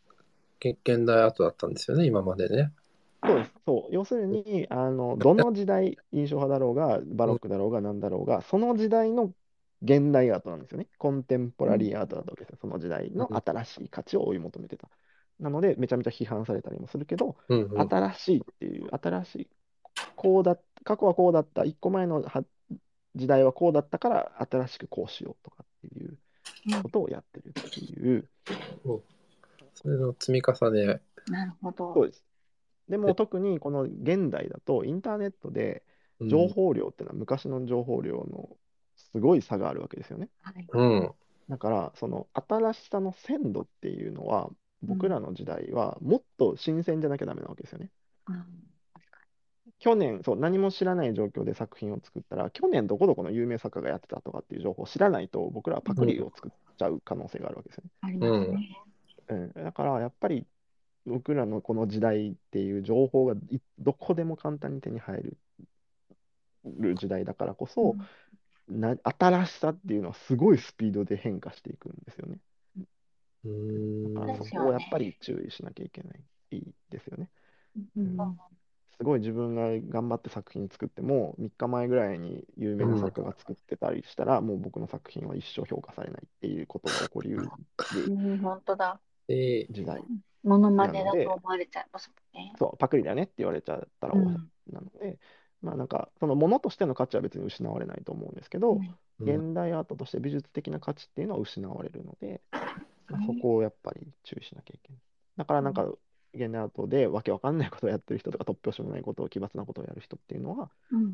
現現代アートだったんですよね、今までね。そうです。そう。要するにあのどの時代印象派だろうがバロックだろうが何だろうがその時代の現代アートなんですよね。コンテンポラリーアートだったわけですよ。その時代の新しい価値を追い求めてた。なのでめちゃめちゃ批判されたりもするけどうんうん。新しいっていう、新しい、こうだ、過去はこうだった、一個前のは時代はこうだったから、新しくこうしようとかっていうことをやってるっていう、それの積み重ね。なるほど。そうです。でも特にこの現代だと、インターネットでうん。情報量っていうのは昔の情報量のすごい差があるわけですよね。はい。うん。だから、その新しさの鮮度っていうのは、僕らの時代はもっと新鮮じゃなきゃダメなわけですよね。うん去年、そう、何も知らない状況で作品を作ったら、去年どこどこの有名作家がやってたとかっていう情報を知らないと、僕らはパクリを作っちゃう可能性があるわけですよね。ありますね。うん、だから、やっぱり、僕らのこの時代っていう情報がいどこでも簡単に手に入るる時代だからこそ、な新しさっていうのはすごいスピードで変化していくんですよね。うーんだからそこをやっぱり注意しなきゃいけないですよね。うんすごい自分が頑張って作品作っても、3日前ぐらいに有名な作家が作ってたりしたら、もう僕の作品は一生評価されないっていうことが起こりうるうん、本当だ。で時代。モノマネだと思われちゃいますもんね。そう、パクリだねって言われちゃったら大うんなので、まあなんか、そのものとしての価値は別に失われないと思うんですけど、うん。現代アートとして美術的な価値っていうのは失われるので、まあそこをやっぱり注意しなきゃいけない。だからなんか、現代アートでわけわかんないことをやってる人とか、突拍子もないことを、奇抜なことをやる人っていうのは、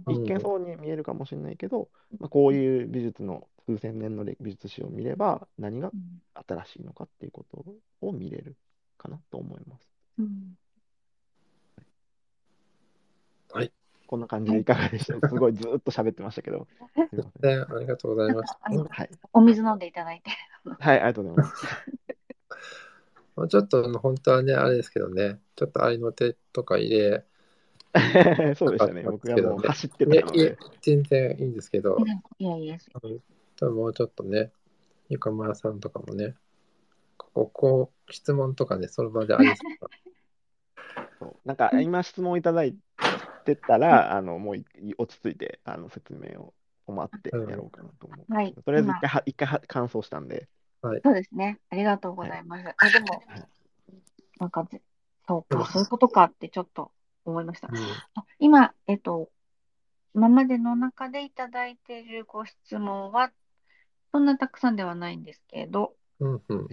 一見そうに見えるかもしれないけど、まあ、こういう美術の数千年の歴美術史を見れば、何がうん。新しいのかっていうことを見れるかなと思います。うんこんな感じでいかがでしたかすごいずーっと喋ってましたけど。すいませんでありがとうございました。あのはい、お水飲んでいただいて。はい、ありがとうございます。もうちょっと本当はね、あれですけどね、ちょっと合いの手とか入れ、[LAUGHS] そうでしたね。僕がもう走ってたので。全然いいんですけど、いやいや、多分もうちょっとね、ゆかまやさんとかもね、ここ、こう、質問とかね、その場でありそう [LAUGHS] そうなんか今質問いただいてたら、あのもうい落ち着いてあの説明を止まってやろうかなと思う。はい。とりあえず一今回は一回は完走したんで。そうですね。ありがとうございます。あ、でもはい、なんかぜ、そうか、そういうことかってちょっと思いました。な。あ今、えっと、今までの中でいただいているご質問は、そんなたくさんではないんですけど、うん、うん、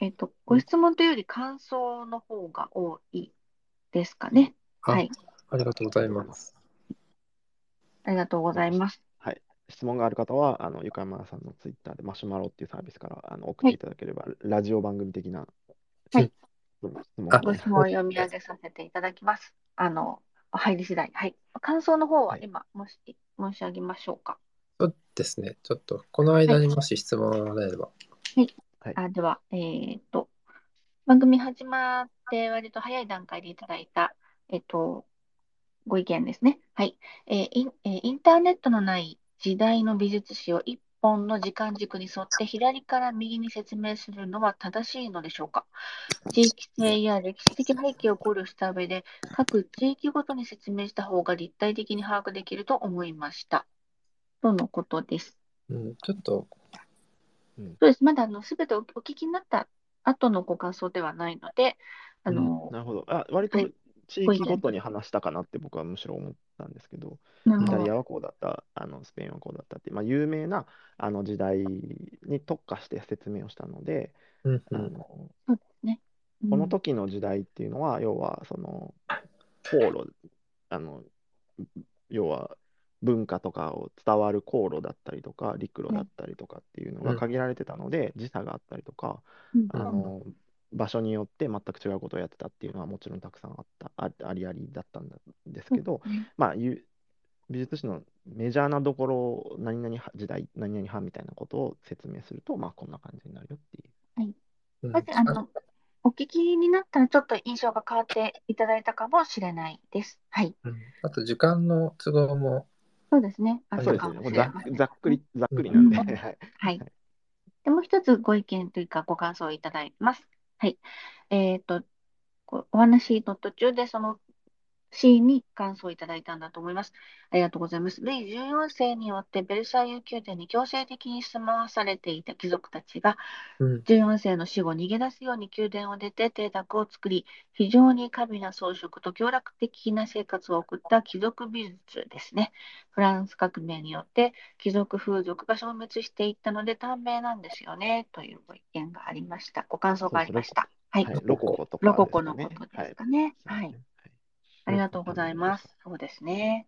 えっと、ご質問というより感想の方が多いですかね。あはい。ありがとうございます。ありがとうございます。はい。質問がある方は、あの、ゆかやまさんのツイッターでマシュマロっていうサービスからあの送っていただければ、ラジオ番組的なはい質問あご質問を読み上げさせていただきます。あの、入り次第。はい。感想の方は今、もし、申し上げましょうか。そうですね。ちょっと、この間にもし質問があれば。あでは、えーっと、番組始まって割と早い段階でいただいた、えっと、ご意見ですね。はい。えーインえーインターネットのない時代の美術史を一本の時間軸に沿って左から右に説明するのは正しいのでしょうか？地域性や歴史的背景を考慮した上で、各地域ごとに説明した方が立体的に把握できると思いました。とのことです。うん、ちょっと、そうです。まだあの全ておお聞きになった後のご感想ではないので、あの、なるほど。あ、割とはい地域ごとに話したかなって僕はむしろ思ったんですけど、イタ。リアはこうだった、あのスペインはこうだったっていう、まあ、有名なあの時代に特化して説明をしたので、うんうん、あのそうですね。うんこの時の時代っていうのは、要はその航路、あの要は文化とかを伝わる航路だったりとか、陸路だったりとかっていうのが限られてたので、時差があったりとか、うんあの場所によって全く違うことをやってたっていうのはもちろんたくさんあった、あありありだったんですけど、ねまあ、ゆ美術史のメジャーなところ、何々は時代、何々派みたいなことを説明すると、まあ、こんな感じになるよっていう。うんもしあの、お聞きになったらちょっと印象が変わっていただいたかもしれないです。はい。うんあと、時間の都合も、そうですね。あそうですね。ざざっくり、ざっくりなんで、うん [LAUGHS] はい。はい。でもう一つご意見というかご感想をいただいてます。はい。えっと、お話の途中でそのシーンに感想をいただいたんだと思います。ありがとうございます。ルイ14世によってベルサイユ宮殿に強制的に住まわされていた貴族たちが、うん、14世の死後逃げ出すように宮殿を出て邸宅を作り、非常に華美な装飾と享楽的な生活を送った貴族美術ですね。フランス革命によって貴族風俗が消滅していったので短命なんですよね、というご意見がありました。ご感想がありました。はい。はい、ロココとかロココのことですかね。ははいい。そうですねありがとうございます。そうですね。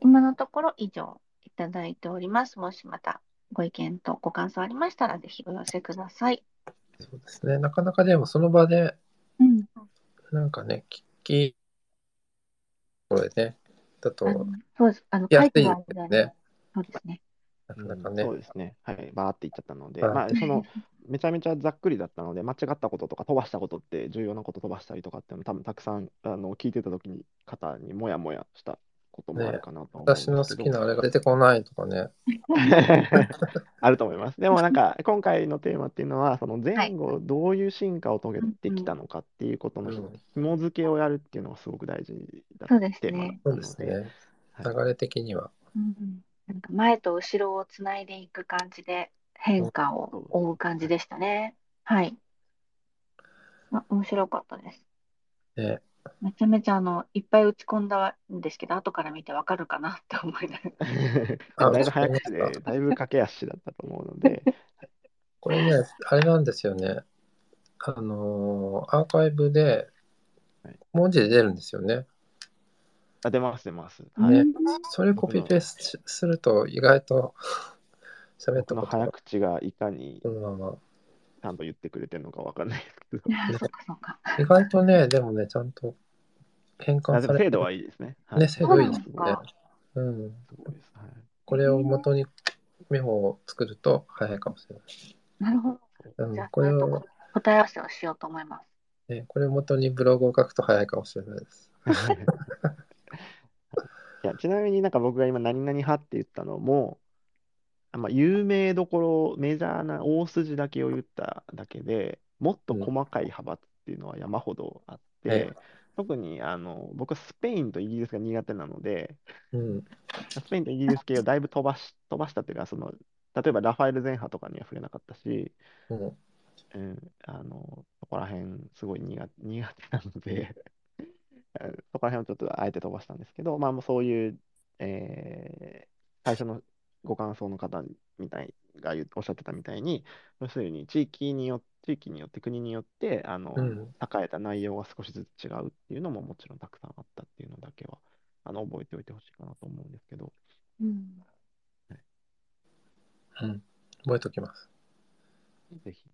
今のところ以上いただいております。もしまたご意見とご感想ありましたら、ぜひお寄せください。そうですね。なかなかでも、その場で、うん。なんかね、聞き、これね、だと、そうです。あの、や書いてるすいです間に、ね。そうですね。なかなかねそう。ですね。はい、バーっていっちゃったので、はいまあ、その、めちゃめちゃざっくりだったので、間違ったこととか飛ばしたことって、重要なこと飛ばしたりとかっていうの多分たくさんあの聞いてた時に方にもやもやしたこともあるかなと思うんです私けど、の好きなあれが出てこないとかね。[LAUGHS] あると思います。でもなんか今回のテーマっていうのはその前後どういう進化を遂げてきたのかっていうことのうん紐付けをやるっていうのがすごく大事だそうですテーマだねったのそうですね。はい流れ的には。うんうんなんか前と後ろをつないでいく感じで変化を追う感じでしたね。はい。あ面白かったです。ね。めちゃめちゃあのいっぱい打ち込んだんですけど、後から見てわかるかなって思いながら。[LAUGHS] だいぶ早口で、だいぶ駆け足だったと思うので、これね、あれなんですよね。あのーアーカイブではい文字で出るんですよね。あ出ます、出ます。はいねうんそれコピペすすると意外と喋ったことが早口がいかにそのまま。ちゃんと言ってくれてるのかわかんないですけど。意外とね、でもね、ちゃんと変あ換されて精度はいいですね。はいね、精度いいですねそうなんで。うん。すごいです。はいこれを元にメモを作ると早いかもしれない。なるほど。これを答え合わせをしようと思います。ね、これを元にブログを書くと早いかもしれないです。[LAUGHS] いやちなみになんか僕が今何々派って言ったのも、あまあ、有名どころ、メジャーな大筋だけを言っただけでもっと細かい派閥っていうのは山ほどあって、え特にあの僕はスペインとイギリスが苦手なので、うん。スペインとイギリス系をだいぶ飛ばし、飛ばしたっていうか、その、例えばラファエル前派とかには触れなかったし、うん。うん、あの、そこら辺すごい苦苦手なので、うんそこら辺をちょっとあえて飛ばしたんですけど、まあもうそういう、えー最初のご感想の方みたいがおっしゃってたみたいに、要するに地域によ地域によって国によってあの、うん抱えた内容が少しずつ違うっていうのももちろんたくさんあったっていうのだけはあの覚えておいてほしいかなと思うんですけど、うん。うん。覚えておきます。ぜひ。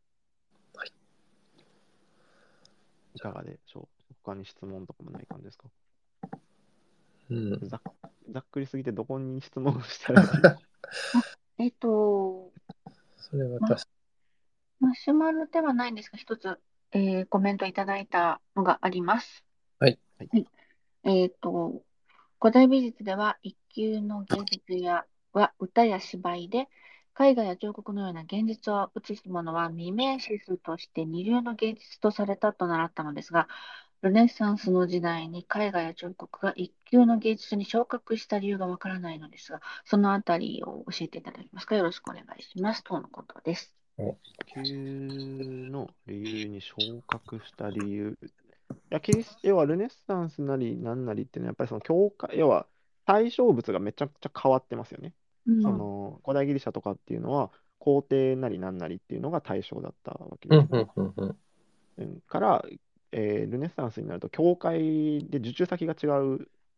かがでしょう？他に質問とかもない感じですか？うん。ざっざっくりすぎてどこに質問したらいいえっと、それは確かマシュマロではないんですが、一つ、えーコメントいただいたのがあります。はい。はいえっと、古代美術では一級の芸術やは歌や芝居で、絵画や彫刻のような現実を映すものはミメーシスとして二流の芸術とされたと習ったのですが、ルネサンスの時代に絵画や彫刻が一級の芸術に昇格した理由がわからないのですが、そのあたりを教えていただけますか？よろしくお願いします。とのことです。級の理由に昇格した理由。いや、キリス要はルネッサンスなりなんなりっていうのは、やっぱりその教会、要は対象物がめちゃくちゃ変わってますよね。うんその古代ギリシャとかっていうのは、皇帝なりなんなりっていうのが対象だったわけに。ですよね。うん、うん、うん。うんから、えールネッサンスになると、教会で受注先が違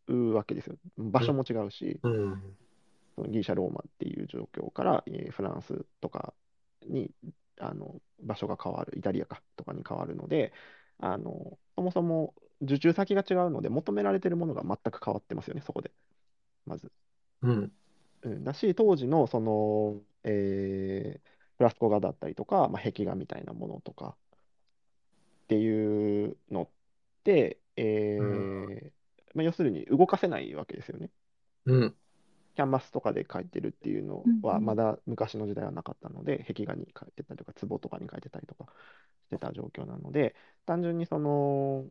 うわけですよ。場所も違うし、うん。そのギリシャ、ローマっていう状況から、えーフランスとかにあの場所が変わる、イタリアかとかに変わるので、あのそもそも受注先が違うので、求められてるものが全く変わってますよね、そこで。まず。うん。うん、だし、当時のその、えーフラスコ画だったりとか、まあ、壁画みたいなものとかっていうのって、えーまあ、要するに動かせないわけですよね。うん。キャンバスとかで描いてるっていうのは、うんうんまだ昔の時代はなかったので、壁画に描いてたりとか、壺とかに描いてたりとかしてた状況なので、単純にその、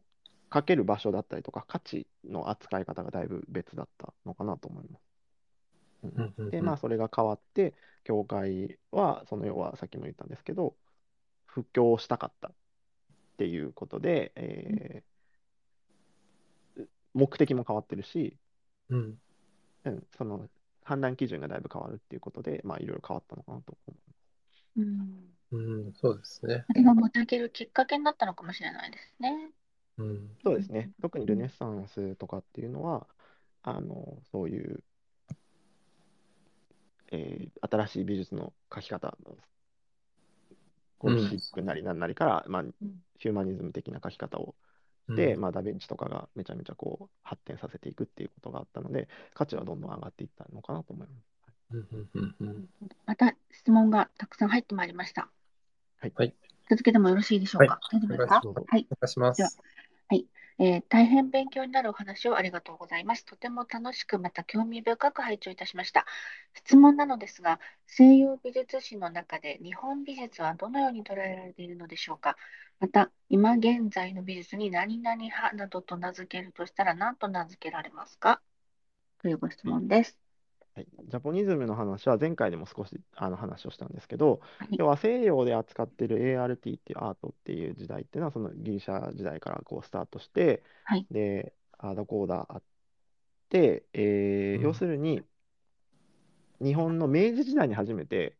描ける場所だったりとか、価値の扱い方がだいぶ別だったのかなと思います。うんうん。で、まあ、それが変わって、教会は、その要はさっきも言ったんですけど、布教したかったっていうことで、えー目的も変わってるし、うん。うん、その判断基準がだいぶ変わるっていうことで、まあ、いろいろ変わったのかなと思うん。うん。そうですね。それが持ち上げるきっかけになったのかもしれないですね。うん。う。そうですね。特にルネッサンスとかっていうのは、あの、そういう、えー新しい美術の描き方、ゴルシックなりなんなりから、まあ、ヒューマニズム的な描き方をで、まあ、ダヴィンチとかがめちゃめちゃこう発展させていくっていうことがあったので、価値はどんどん上がっていったのかなと思います。うん。うん。うん。うん。また質問がたくさん入ってまいりました。はい。はい続けてもよろしいでしょうか？大丈夫ですか？はい。お願いします。ではえー大変勉強になるお話をありがとうございます。とても楽しく、また興味深く拝聴いたしました。質問なのですが、西洋美術史の中で日本美術はどのように捉えられているのでしょうか。また、今現在の美術に何々派などと名付けるとしたら何と名付けられますかというご質問です。はい、ジャポニズムの話は前回でも少しあの話をしたんですけど、はい。要は西洋で扱っている ART っていうアートっていう時代っていうのはそのギリシャ時代からこうスタートして、はい。で、あーだこうだあって、えーうん。要するに日本の明治時代に初めて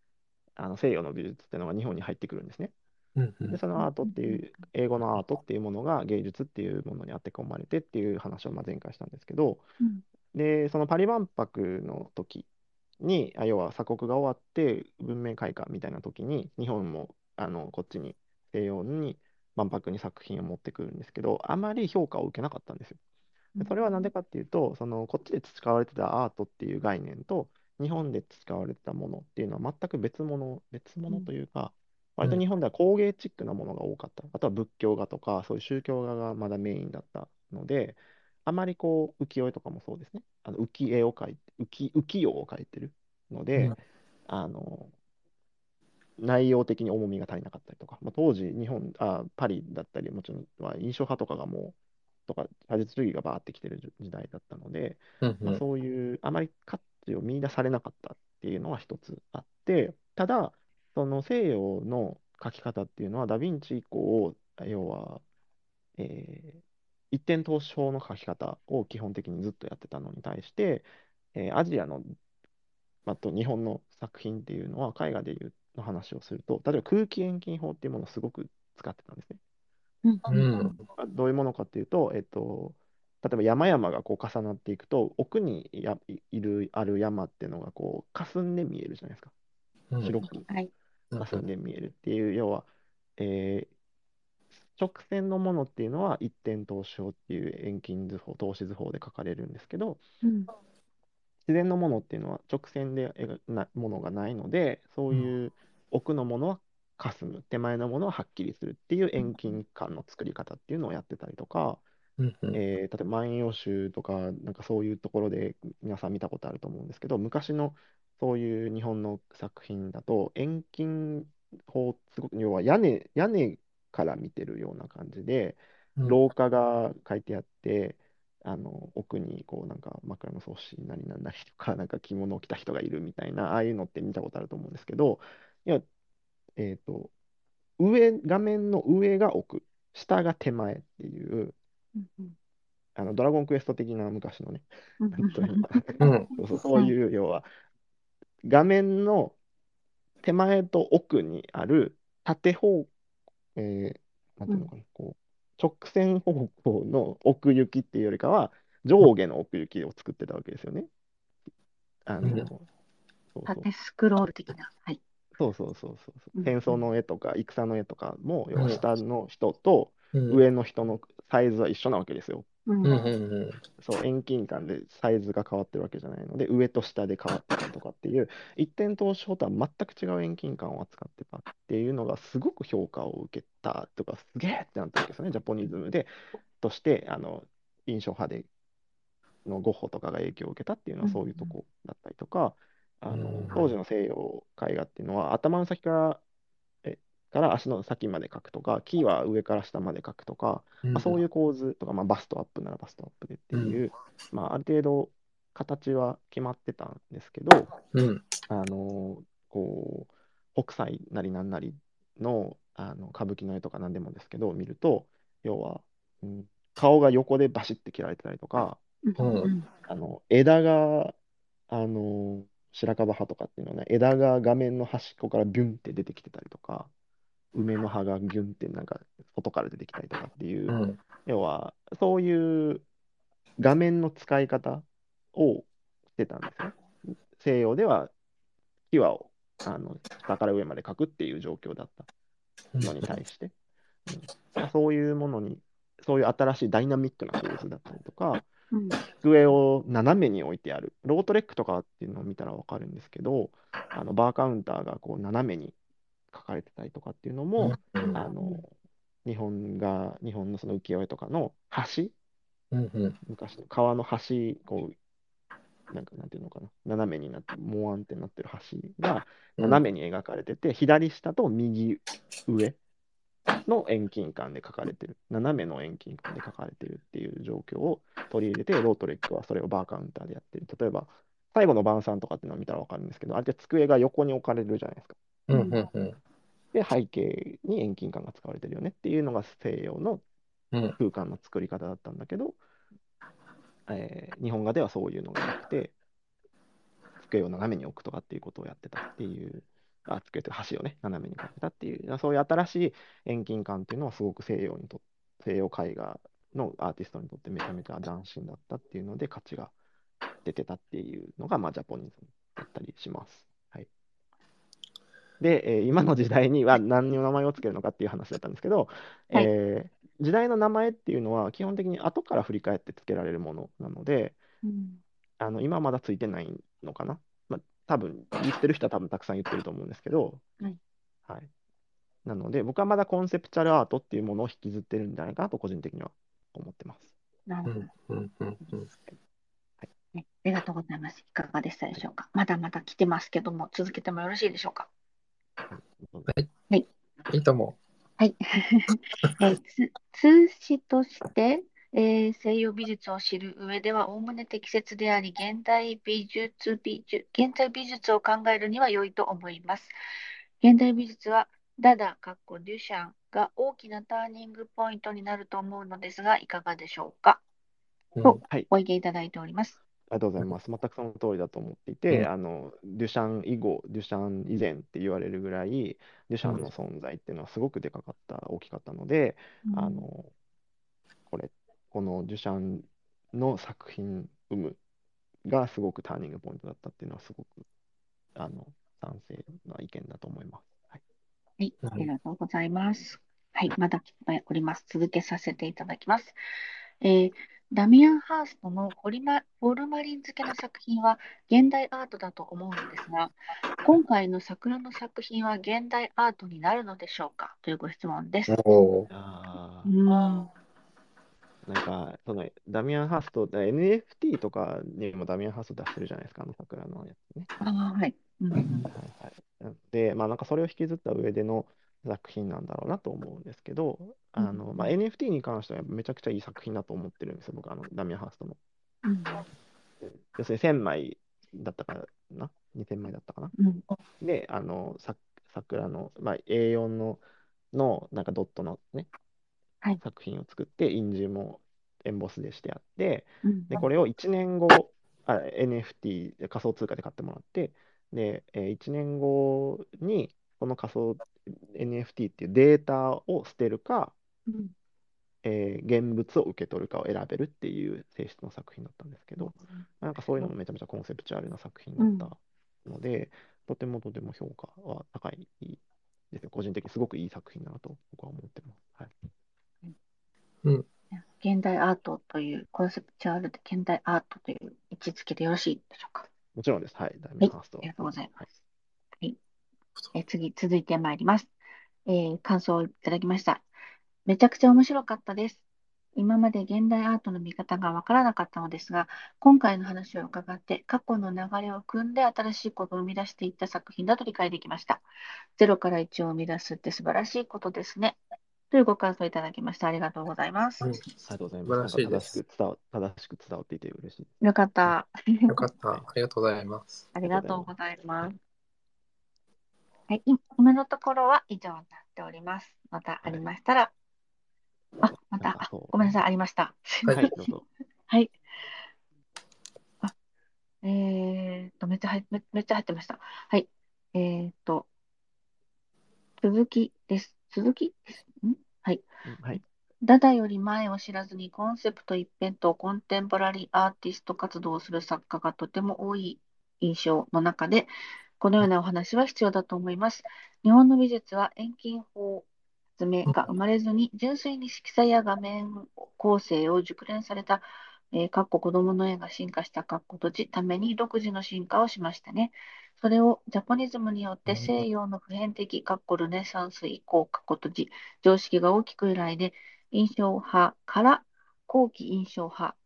あの西洋の美術っていうのが日本に入ってくるんですね。うん。うん。で、そのアートっていう、英語のアートっていうものが芸術っていうものに当て込まれてっていう話をまあ前回したんですけど、うんで、そのパリ万博の時に、あ要は鎖国が終わって文明開化みたいな時に、日本もあのこっちに西洋に万博に作品を持ってくるんですけど、あまり評価を受けなかったんですよ。でそれは何でかっていうと、そのこっちで培われてたアートっていう概念と、日本で培われてたものっていうのは全く別物、別物というか、割と日本では工芸チックなものが多かった。あとは仏教画とか、そういう宗教画がまだメインだったので、あまりこう浮世絵とかもそうですね。あの浮絵を描いて、浮浮世を描いてるので、うんあの内容的に重みが足りなかったりとか、まあ、当時、日本あ、パリだったり、もちろんは印象派とかがもう、とか、写実主義がバーってきてる時時代だったので、うん。まあ、そういう、あまり価値を見出されなかったっていうのは一つあって、ただ、その西洋の描き方っていうのは、ダ・ヴィンチ以降、要は、えー一点投資法の描き方を基本的にずっとやってたのに対して、えーアジアの、まあ、と日本の作品っていうのは、絵画でいうの話をすると、例えば空気遠近法っていうものをすごく使ってたんですね。うんうん。どういうものかっていうと、えっと、例えば山々がこう重なっていくと、奥にやいいるある山っていうのがこう霞んで見えるじゃないですか。うん白くはい。霞んで見えるっていう、要は、えー直線のものっていうのは一点投資法っていう遠近図法、投資図法で書かれるんですけど、うん。自然のものっていうのは直線で描なものがないので、そういう奥のものは霞む、手前のものははっきりするっていう遠近感の作り方っていうのをやってたりとか、うんうんえー例えば万葉集とか、なんかそういうところで皆さん見たことあると思うんですけど、昔のそういう日本の作品だと、遠近法、すごく要は屋根、屋根から見てるような感じで、うん。廊下が書いてあって、あの奥にこうなんか枕草子なりなんなりとか、[LAUGHS] なんか着物を着た人がいるみたいな、ああいうのって見たことあると思うんですけど、いや、えっと、上、画面の上が奥、下が手前っていう、あのドラゴンクエスト的な昔のね、そういう要は、画面の手前と奥にある縦方、えーなんていうのかな、こう直線方向の奥行きっていうよりかは、上下の奥行きを作ってたわけですよね。あの、うんそうそう縦スクロール的な。はい。そうそうそうそううん戦争の絵とか戦の絵とかも、下の人とうん上の人のサイズは一緒なわけですよ。うん。うんうんそう、遠近感でサイズが変わってるわけじゃないので、上と下で変わってたりとかっていう、一点投資法とは全く違う遠近感を扱ってたっていうのが、すごく評価を受けたとか、すげえってなったわけですよね、ジャポニズムで、として、あの印象派でのゴッホとかが影響を受けたっていうのは、そういうとこだったりとか、あのうん当時の西洋絵画っていうのは、頭の先からえから足の先まで描くとか、木は上から下まで描くとか、うんまあ、そういう構図とか、まあ、バストアップならバストアップでっていう、まあ、ある程度形は決まってたんですけど、うん。あのこう北斎なりなんなりのあの歌舞伎の絵とか何でもですけど見ると要は、うん、顔が横でバシッて切られてたりとかうんうんあの枝があの白樺葉とかっていうのはね枝が画面の端っこからビュンって出てきてたりとか梅の葉がギュンってなんか外から出てきたりとかっていう、うん。要は、そういう画面の使い方をしてたんですよ。西洋では、木はあの下から上まで描くっていう状況だった。のに対して、うん。まあそういうものに、そういう新しいダイナミックな構図だったりとか、うん。机を斜めに置いてある。ロートレックとかっていうのを見たらわかるんですけど、あのバーカウンターがこう斜めに書かれてたりとかっていうのも、うん。あの日本が、日本のその浮世絵とかの橋、うんうん。昔の川の橋、こう、なんかなんていうのかな、斜めになって、モワンってなってる橋が斜めに描かれてて、左下と右上の遠近感で描かれてる、斜めの遠近感で描かれてるっていう状況を取り入れて、ロートレックはそれをバーカウンターでやってる。例えば、最後の晩餐とかっていうのを見たらわかるんですけど、あれって机が横に置かれるじゃないですか。うん。うん。うん。で、背景に遠近感が使われてるよねっていうのが西洋のうん。空間の作り方だったんだけど、えー日本画ではそういうのがなくて、机を斜めに置くとかっていうことをやってたっていう、あ机というか橋をね、斜めにかけたっていう、そういう新しい遠近感っていうのはすごく西洋にと西洋絵画のアーティストにとってめちゃめちゃ斬新だったっていうので価値が出てたっていうのが、まあ、ジャポニズムだったりします。はい。で、えー今の時代には何の名前をつけるのかっていう話だったんですけど、はいえー時代の名前っていうのは基本的に後から振り返ってつけられるものなので、うんあの今はまだついてないのかな？まあ、多分言ってる人は多分たくさん言ってると思うんですけど、はいはい。なので、僕はまだコンセプチュアルアートっていうものを引きずってるんじゃないかなと個人的には思ってます。うなるほどんうんうんうんね。ありがとうございます。いかがでしたでしょうか？まだまだ来てますけども、続けてもよろしいでしょうか？いいと思はい。えーつ通詞として、えー西洋美術を知る上では、おおむね適切であり、現代美術、美術、現代美術を考えるには良いと思います。現代美術は、ダダ、かっこデュシャンが大きなターニングポイントになると思うのですが、いかがでしょうか？う。そうはい。ご意見いただいております。ありがとうございます。全くその通りだと思っていて、うんあのデュシャン以後、デュシャン以前って言われるぐらい、デュシャンの存在っていうのはすごくでかかった、大きかったので、あのこれ、このデュシャンの作品生むがすごくターニングポイントだったっていうのはすごくあの賛成な意見だと思います。はい、はい、うんありがとうございます。はい、まだおります。続けさせていただきます。えーダミアン・ハーストのホリマホルマリン漬けの作品は現代アートだと思うのですが、今回の桜の作品は現代アートになるのでしょうか？というご質問です。おーあうーん、ーなんか、そのダミアン・ハースト、NFT とかにもダミアン・ハースト出してるじゃないですか、あの桜のやつね。あーはい。うんうんはいはい。で、まあなんかそれを引きずった上での作品なんだろうなと思うんですけど、あの、まあ、NFT に関してはめちゃくちゃいい作品だと思ってるんですよ、僕、あのダミアン・ハーストの。うん。要するに1000枚だったかな ?2000 枚だったかな？うん。で、あの、さ桜の、まあ、A4 の、の、なんかドットのね、はい。作品を作って、印字もエンボスでしてあって、うん。で、これを1年後、あ、NFT で仮想通貨で買ってもらって、で、え1年後に、この仮想 NFT っていうデータを捨てるか、うんえー現物を受け取るかを選べるっていう性質の作品だったんですけど、なんかそういうのもめちゃめちゃコンセプチュアルな作品だったので、とてもとても評価は高いですよ。個人的にすごくいい作品だなと僕は思ってます。はい。現代アートというコンセプチュアルで現代アートという位置づけでよろしいでしょうか？もちろんです。はい。ダイメンハーストありがとうございはます。えー次、続いてまいります。えー感想をいただきました。めちゃくちゃ面白かったです。今まで現代アートの見方がわからなかったのですが、今回の話を伺って、過去の流れを組んで新しいことを生み出していった作品だと理解できました。ゼロから1を生み出すって素晴らしいことですね。というご感想いただきました。ありがとうございます。うんありがとうございます。素晴らしいですなんか正しく伝わ正しく伝わっていて嬉しい。よかった。よかった。ありがとうございます。ありがとうございます。はい、い今のところは以上になっております。またありましたら、あ、また、あごめんなさい、ありました。はい、どうぞ。はい。あ、えーっと、めっちゃ入っめ、めっちゃ入ってました。はい。えーっと、続きです。続きです。ん？はい。うんはい。ダダより前を知らずにコンセプト一辺とコンテンポラリーアーティスト活動をする作家がとても多い印象の中で、このようなお話は必要だと思います。日本の美術は遠近法発明が生まれずに、純粋に色彩や画面構成を熟練された、えー、かっこ子供の絵が進化したかっことじために独自の進化をしましたね。それをジャポニズムによって西洋の普遍的かっこルネサンス以降かっことじ常識が大きく揺らいで印象派から後期印象派、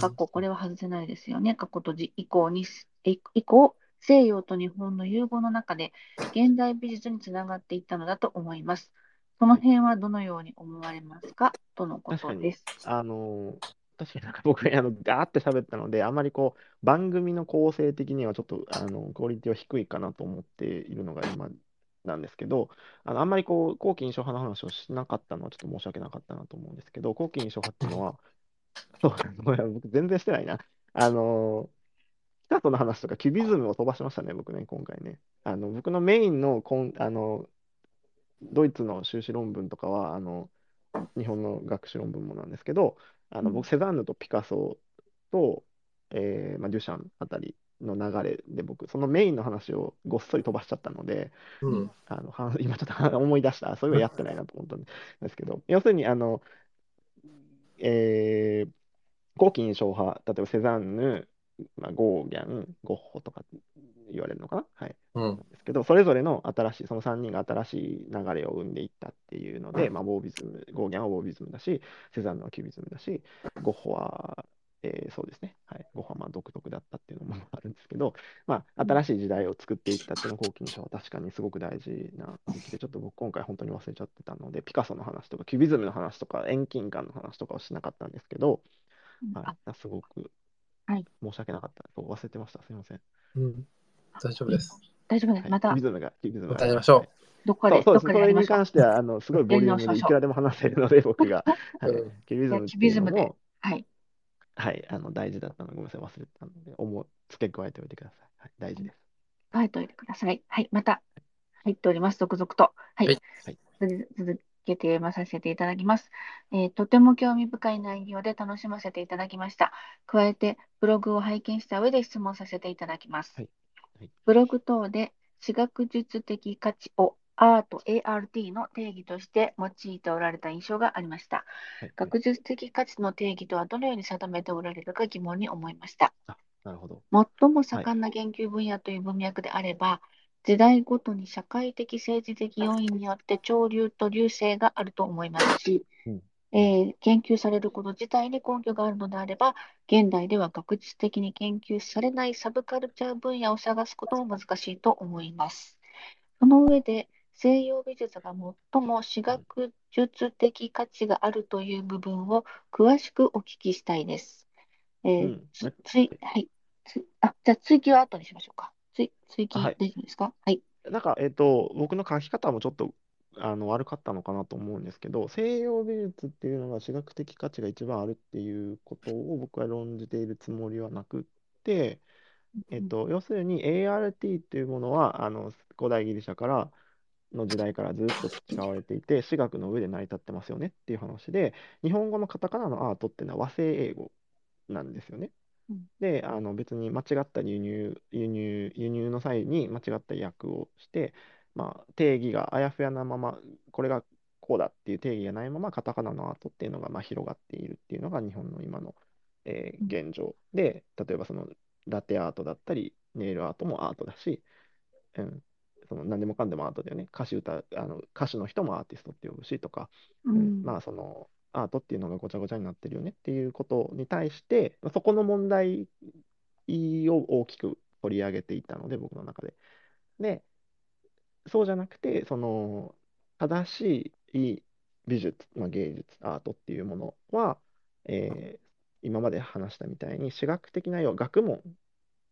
かっここれは外せないですよね、かっことじ以降に、以以降、西洋と日本の融合の中で現代美術につながっていったのだと思います。その辺はどのように思われますか？とのことです。あの確かになんか僕、あの、ガーって喋ったので、あまりこう、番組の構成的にはちょっと、あの、クオリティは低いかなと思っているのが今なんですけど、あの、あんまりこう、後期印象派の話をしなかったのはちょっと申し訳なかったなと思うんですけど、後期印象派っていうのは、[LAUGHS] そう、ごめん僕全然してないな。あの、ピカソの話とかキュビズムを飛ばしましたね、僕ね、今回ね。あの、僕のメインのコン、あの、ドイツの修士論文とかは、あの、日本の学士論文もなんですけど、あのうん僕、セザンヌとピカソと、えーまあ、デュシャンあたりの流れで僕、そのメインの話をごっそり飛ばしちゃったので、うん。あのは今ちょっと [LAUGHS] 思い出した、そういえばやってないなと思ったんですけど、[LAUGHS] 要するに、あの、えー後期印象派、例えばセザンヌ、まあ、ゴーギャン、ゴッホとか言われるのかな、はい、うん。ですけど、それぞれの新しい、その3人が新しい流れを生んでいったっていうので、まあ、ボービズム、ゴーギャンはボービズムだし、セザンヌはキュビズムだし、ゴッホは、えーそうですね、はい、ゴッホはまあ独特だったっていうのもあるんですけど、まあ、新しい時代を作っていったっていうのが後期印象は確かにすごく大事な時期で、ちょっと僕今回本当に忘れちゃってたので、ピカソの話とか、キュビズムの話とか、遠近感の話とかをしなかったんですけど、あはい、すごくはい申し訳なかった。そう忘れてました。すみません。うん。大丈夫です。大丈夫です。はい、またキュビズムが、キュビズムが。またやりましょうはいどっかで、そうそうです。どっかでそれに。関しては、あの、すごいボリュームでいくらでも話せるので、僕が。[LAUGHS] キュビズムキュビズムではい。はい、あの、大事だったので、ごめんなさい、忘れてたので、思う付け加えておいてください。はい、大事です。書いておいてください。はい。また入っております。続々と。はい。はい続けて読まさせていただきます、えーとても興味深い内容で楽しませていただきました。加えて、ブログを拝見した上で質問させていただきます。はいはいブログ等で私学術的価値をアート ART の定義として用いておられた印象がありました。はい。学術的価値の定義とはどのように定めておられるか疑問に思いました。なるほど。最も盛んな研究分野という文脈であれば、時代ごとに社会的政治的要因によって潮流と流星があると思いますし、うんえー研究されること自体に根拠があるのであれば、現代では学術的に研究されないサブカルチャー分野を探すことも難しいと思います。その上で、西洋美術が最も私学術的価値があるという部分を詳しくお聞きしたいです。えーうんつつい、はい。つあ、じゃあ追記は後にしましょうか。追、追記はい大丈夫ですか？はい。なんか、えっと、僕の書き方もちょっとあの悪かったのかなと思うんですけど、西洋美術っていうのが私学的価値が一番あるっていうことを僕は論じているつもりはなくって、えっと、要するに ART っていうものはあの古代ギリシャからの時代からずっと培われていて、私学の上で成り立ってますよねっていう話で、日本語のカタカナのアートっていうのは和製英語なんですよね。うんで、あの別に間違った輸入、輸入、輸入の際に間違った訳をして、まあ、定義があやふやなまま、これがこうだっていう定義がないまま、カタカナのアートっていうのがまあ広がっているっていうのが日本の今の、えー現状で、例えばそのラテアートだったり、ネイルアートもアートだし、うん、その何でもかんでもアートだよね。歌手歌、あの歌手の人もアーティストって呼ぶしとか、ううんん。まあそのアートっていうのがごちゃごちゃになってるよねっていうことに対して、そこの問題を大きく取り上げていたので、僕の中で。で、そうじゃなくて、その正しい美術、まあ、芸術、アートっていうものは、えー今まで話したみたいに、私学的な要は学問、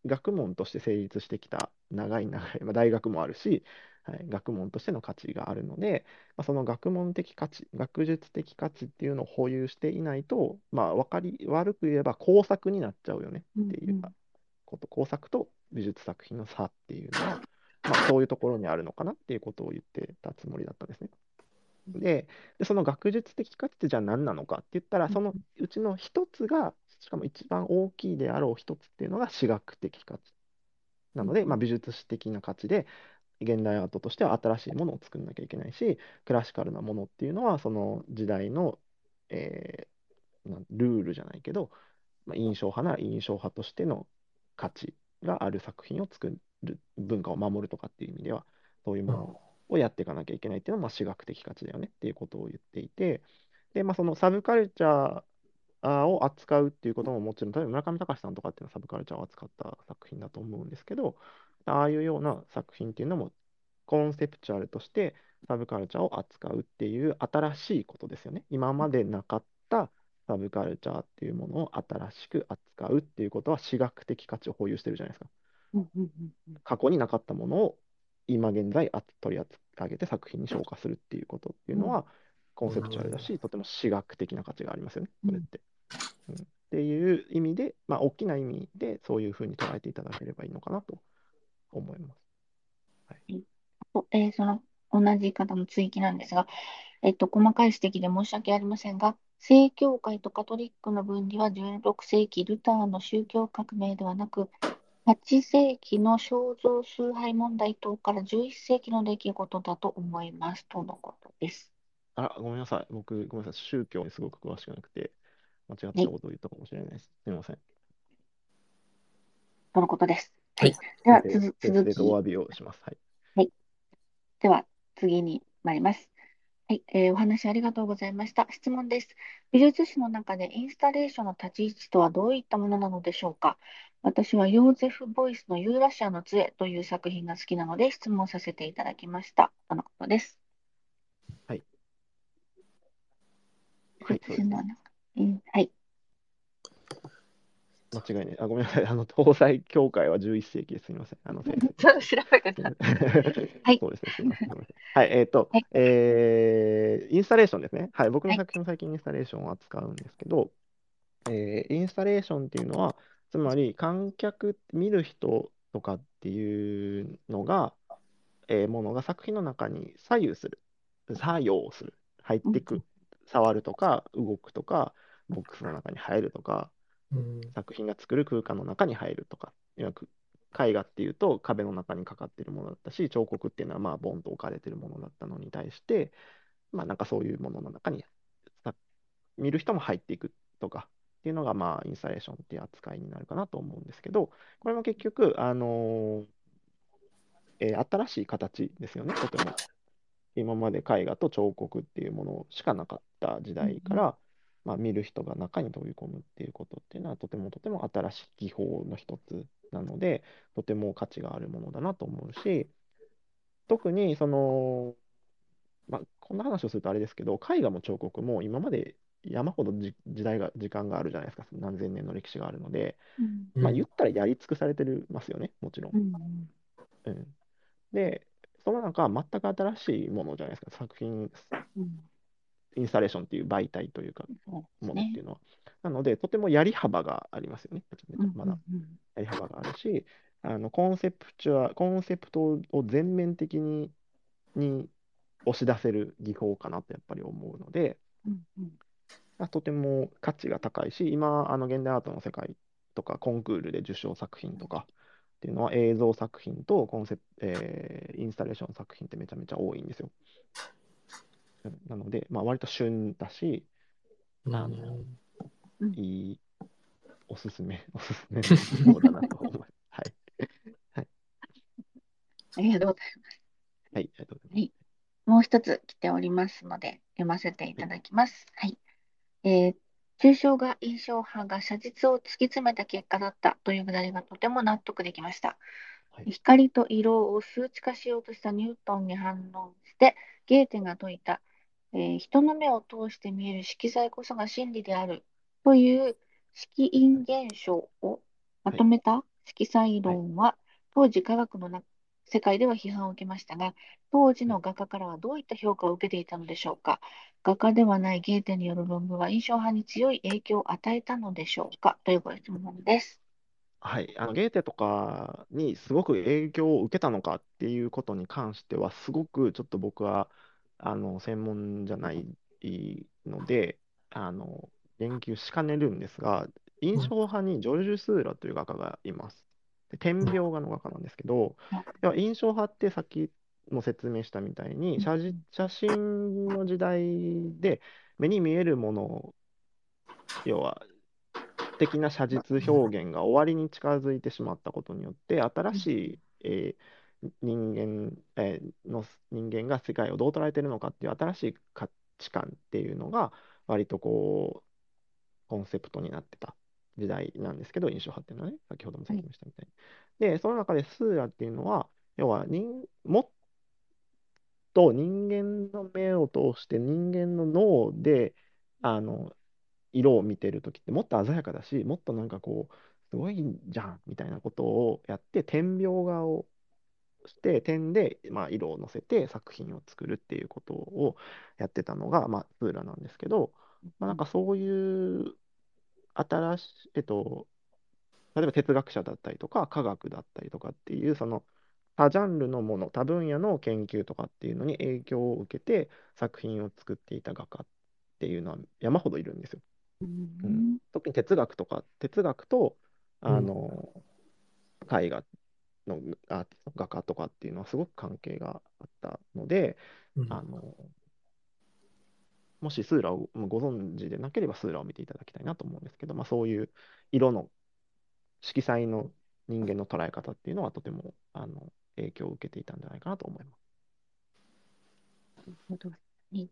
学問として成立してきた長い長い、まあ、大学もあるし、はい、学問としての価値があるので、まあ、その学問的価値、学術的価値っていうのを保有していないと、まあ、わかり、悪く言えば工作になっちゃうよねっていううんうん。こと、工作と美術作品の差っていうのは、まあ、そういうところにあるのかなっていうことを言ってたつもりだったんですね。で、でその学術的価値ってじゃあ何なのかって言ったら、そのうちの一つが、しかも一番大きいであろう一つっていうのが私学的価値なので、まあ、美術史的な価値で、現代アートとしては新しいものを作んなきゃいけないし、クラシカルなものっていうのは、その時代の、えールールじゃないけど、まあ、印象派なら印象派としての価値がある作品を作る、文化を守るとかっていう意味では、そういうものをやっていかなきゃいけないっていうのは、まあ、私学的価値だよねっていうことを言っていて、で、まあ、そのサブカルチャーを扱うっていうことももちろん、例えば村上隆さんとかっていうのはサブカルチャーを扱った作品だと思うんですけど、ああいうような作品っていうのも、コンセプチュアルとしてサブカルチャーを扱うっていう新しいことですよね。今までなかったサブカルチャーっていうものを新しく扱うっていうことは、私学的価値を保有してるじゃないですか。過去になかったものを今現在あ取り上げて作品に昇華するっていうことっていうのは、コンセプチュアルだし、とても私学的な価値がありますよね、これって。うんっていう意味で、まあ、大きな意味でそういうふうに捉えていただければいいのかなと思います。とえーその同じ方の追記なんですが、えっと、細かい指摘で申し訳ありませんが、正教会とカトリックの分離は16世紀ルターの宗教革命ではなく、8世紀の肖像崇拝問題等から11世紀の出来事だと思いますとのことです。あら、ごめんなさい。僕、ごめんなさい。宗教にすごく詳しくなくて、間違ったことを言ったかもしれないです。すみません。とのことです。はい。では、訂続きお詫びをします。はい。では、次に参ります。はい、えーお話ありがとうございました。質問です。美術史の中でインスタレーションの立ち位置とはどういったものなのでしょうか私はヨーゼフ・ボイスのユーラシアの杖という作品が好きなので質問させていただきました。とのことです。はい。はい。間違いない。あ、ごめんなさい。あの、東西教会は11世紀です。すみません。あの、先生。[LAUGHS] ちょっと調べてた。[LAUGHS] はいそうですね。はい。えっとはい、えーインスタレーションですね。はい。僕のはい作品も最近インスタレーションを扱うんですけど、えーインスタレーションっていうのは、つまり観客、見る人とかっていうのが、えーものが作品の中に左右する、作用する、入ってく、触るとか、動くとか、ボックスの中に入るとか、うん作品が作る空間の中に入るとか、いわく絵画っていうと壁の中にかかってるものだったし、彫刻っていうのはまあボンと置かれてるものだったのに対して、まあなんかそういうものの中に見る人も入っていくとかっていうのがまあインスタレーションっていう扱いになるかなと思うんですけど、これも結局、あのえー新しい形ですよね、とても。今まで絵画と彫刻っていうものしかなかった時代から、まあ、見る人が中に飛び込むっていうことっていうのはとてもとても新しい技法の一つなのでとても価値があるものだなと思うし特にその、まあ、こんな話をするとあれですけど絵画も彫刻も今まで山ほどじ時代が時間があるじゃないですか。何千年の歴史があるので、うん。まあ、言ったらやり尽くされてますよね。もちろん。う。ん。うん、でその中全く新しいものじゃないですか。作品うんインスタレーションっていう媒体というかものっていうのは。なので、とてもやり幅がありますよね。まだやり幅があるし、あのコンセプチュア、コンセプトを全面的にに押し出せる技法かなとやっぱり思うので、うんうんまあとても価値が高いし、今、あの現代アートの世界とか、コンクールで受賞作品とかっていうのは、映像作品とコンセプえーインスタレーション作品ってめちゃめちゃ多いんですよ。うんなので、まあ、割と旬だし、あのうんいい、おすすめ、[LAUGHS] おすすめの [LAUGHS] 技法だなと思います。はい。ありがとうございます。はい、ありがとうございもう一つ来ておりますので、読ませていただきます。はい。えー抽象画印象派が写実を突き詰めた結果だったというくだりがとても納得できました。はい光と色を数値化しようとしたニュートンに反応して、ゲーテが説いた、えー人の目を通して見える色彩こそが真理であるという色因現象をまとめた色彩論は、当時科学のな世界では批判を受けましたが、当時の画家からはどういった評価を受けていたのでしょうか。画家ではないゲーテによる論文は印象派に強い影響を与えたのでしょうかというご質問です。はい、あのゲーテとかにすごく影響を受けたのかっていうことに関しては、すごくちょっと僕はあの専門じゃないので、あの言及しかねるんですが、印象派にジョルジュ・スーラという画家がいます。で点描画の画家なんですけどうん、要は印象派ってさっきも説明したみたいに、写実写真の時代で目に見えるものを、要は的な写実表現が終わりに近づいてしまったことによって、新しい、えー人間、えーの人間が世界をどう捉えているのかっていう新しい価値観っていうのが、割とこう、コンセプトになってた時代なんですけど、印象派っていうのはね、先ほども説明したみたいに。で、その中でスーラっていうのは、要は人、もっと人間の目を通して人間の脳で、あの、色を見てるときってもっと鮮やかだし、もっとなんかこう、すごいじゃんみたいなことをやって、点描画をして、点で、まあ、色を乗せて作品を作るっていうことをやってたのが、まあ、スーラなんですけど、まあ、なんかそういう新しい、えっと、例えば哲学者だったりとか、科学だったりとかっていう、その多ジャンルのもの、多分野の研究とかっていうのに影響を受けて作品を作っていた画家っていうのは山ほどいるんですよ。うん。うん。特に哲学とか、哲学と、あの、絵画のアーティスト、画家とかっていうのはすごく関係があったので、うんあの、もしスーラをご存知でなければスーラを見ていただきたいなと思うんですけど、まあ、そういう色の色彩の人間の捉え方っていうのはとてもあの影響を受けていたんじゃないかなと思います。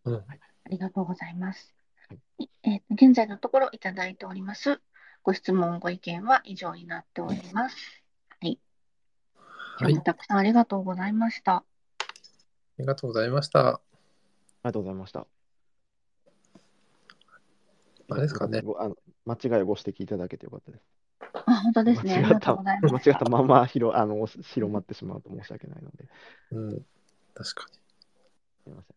うんありがとうございます。はいえーと現在のところいただいております。ご質問、ご意見は以上になっております。はい。今はい日もたくさんありがとうございました。ありがとうございました。ありがとうございました。あれですかねごあの間違いをご指摘いただけてよかったです。あ、本当ですね。あり間違った、がとうございまし。間違ったたまま広あの広まってしまうと申し訳ないので、うん。確かすみません。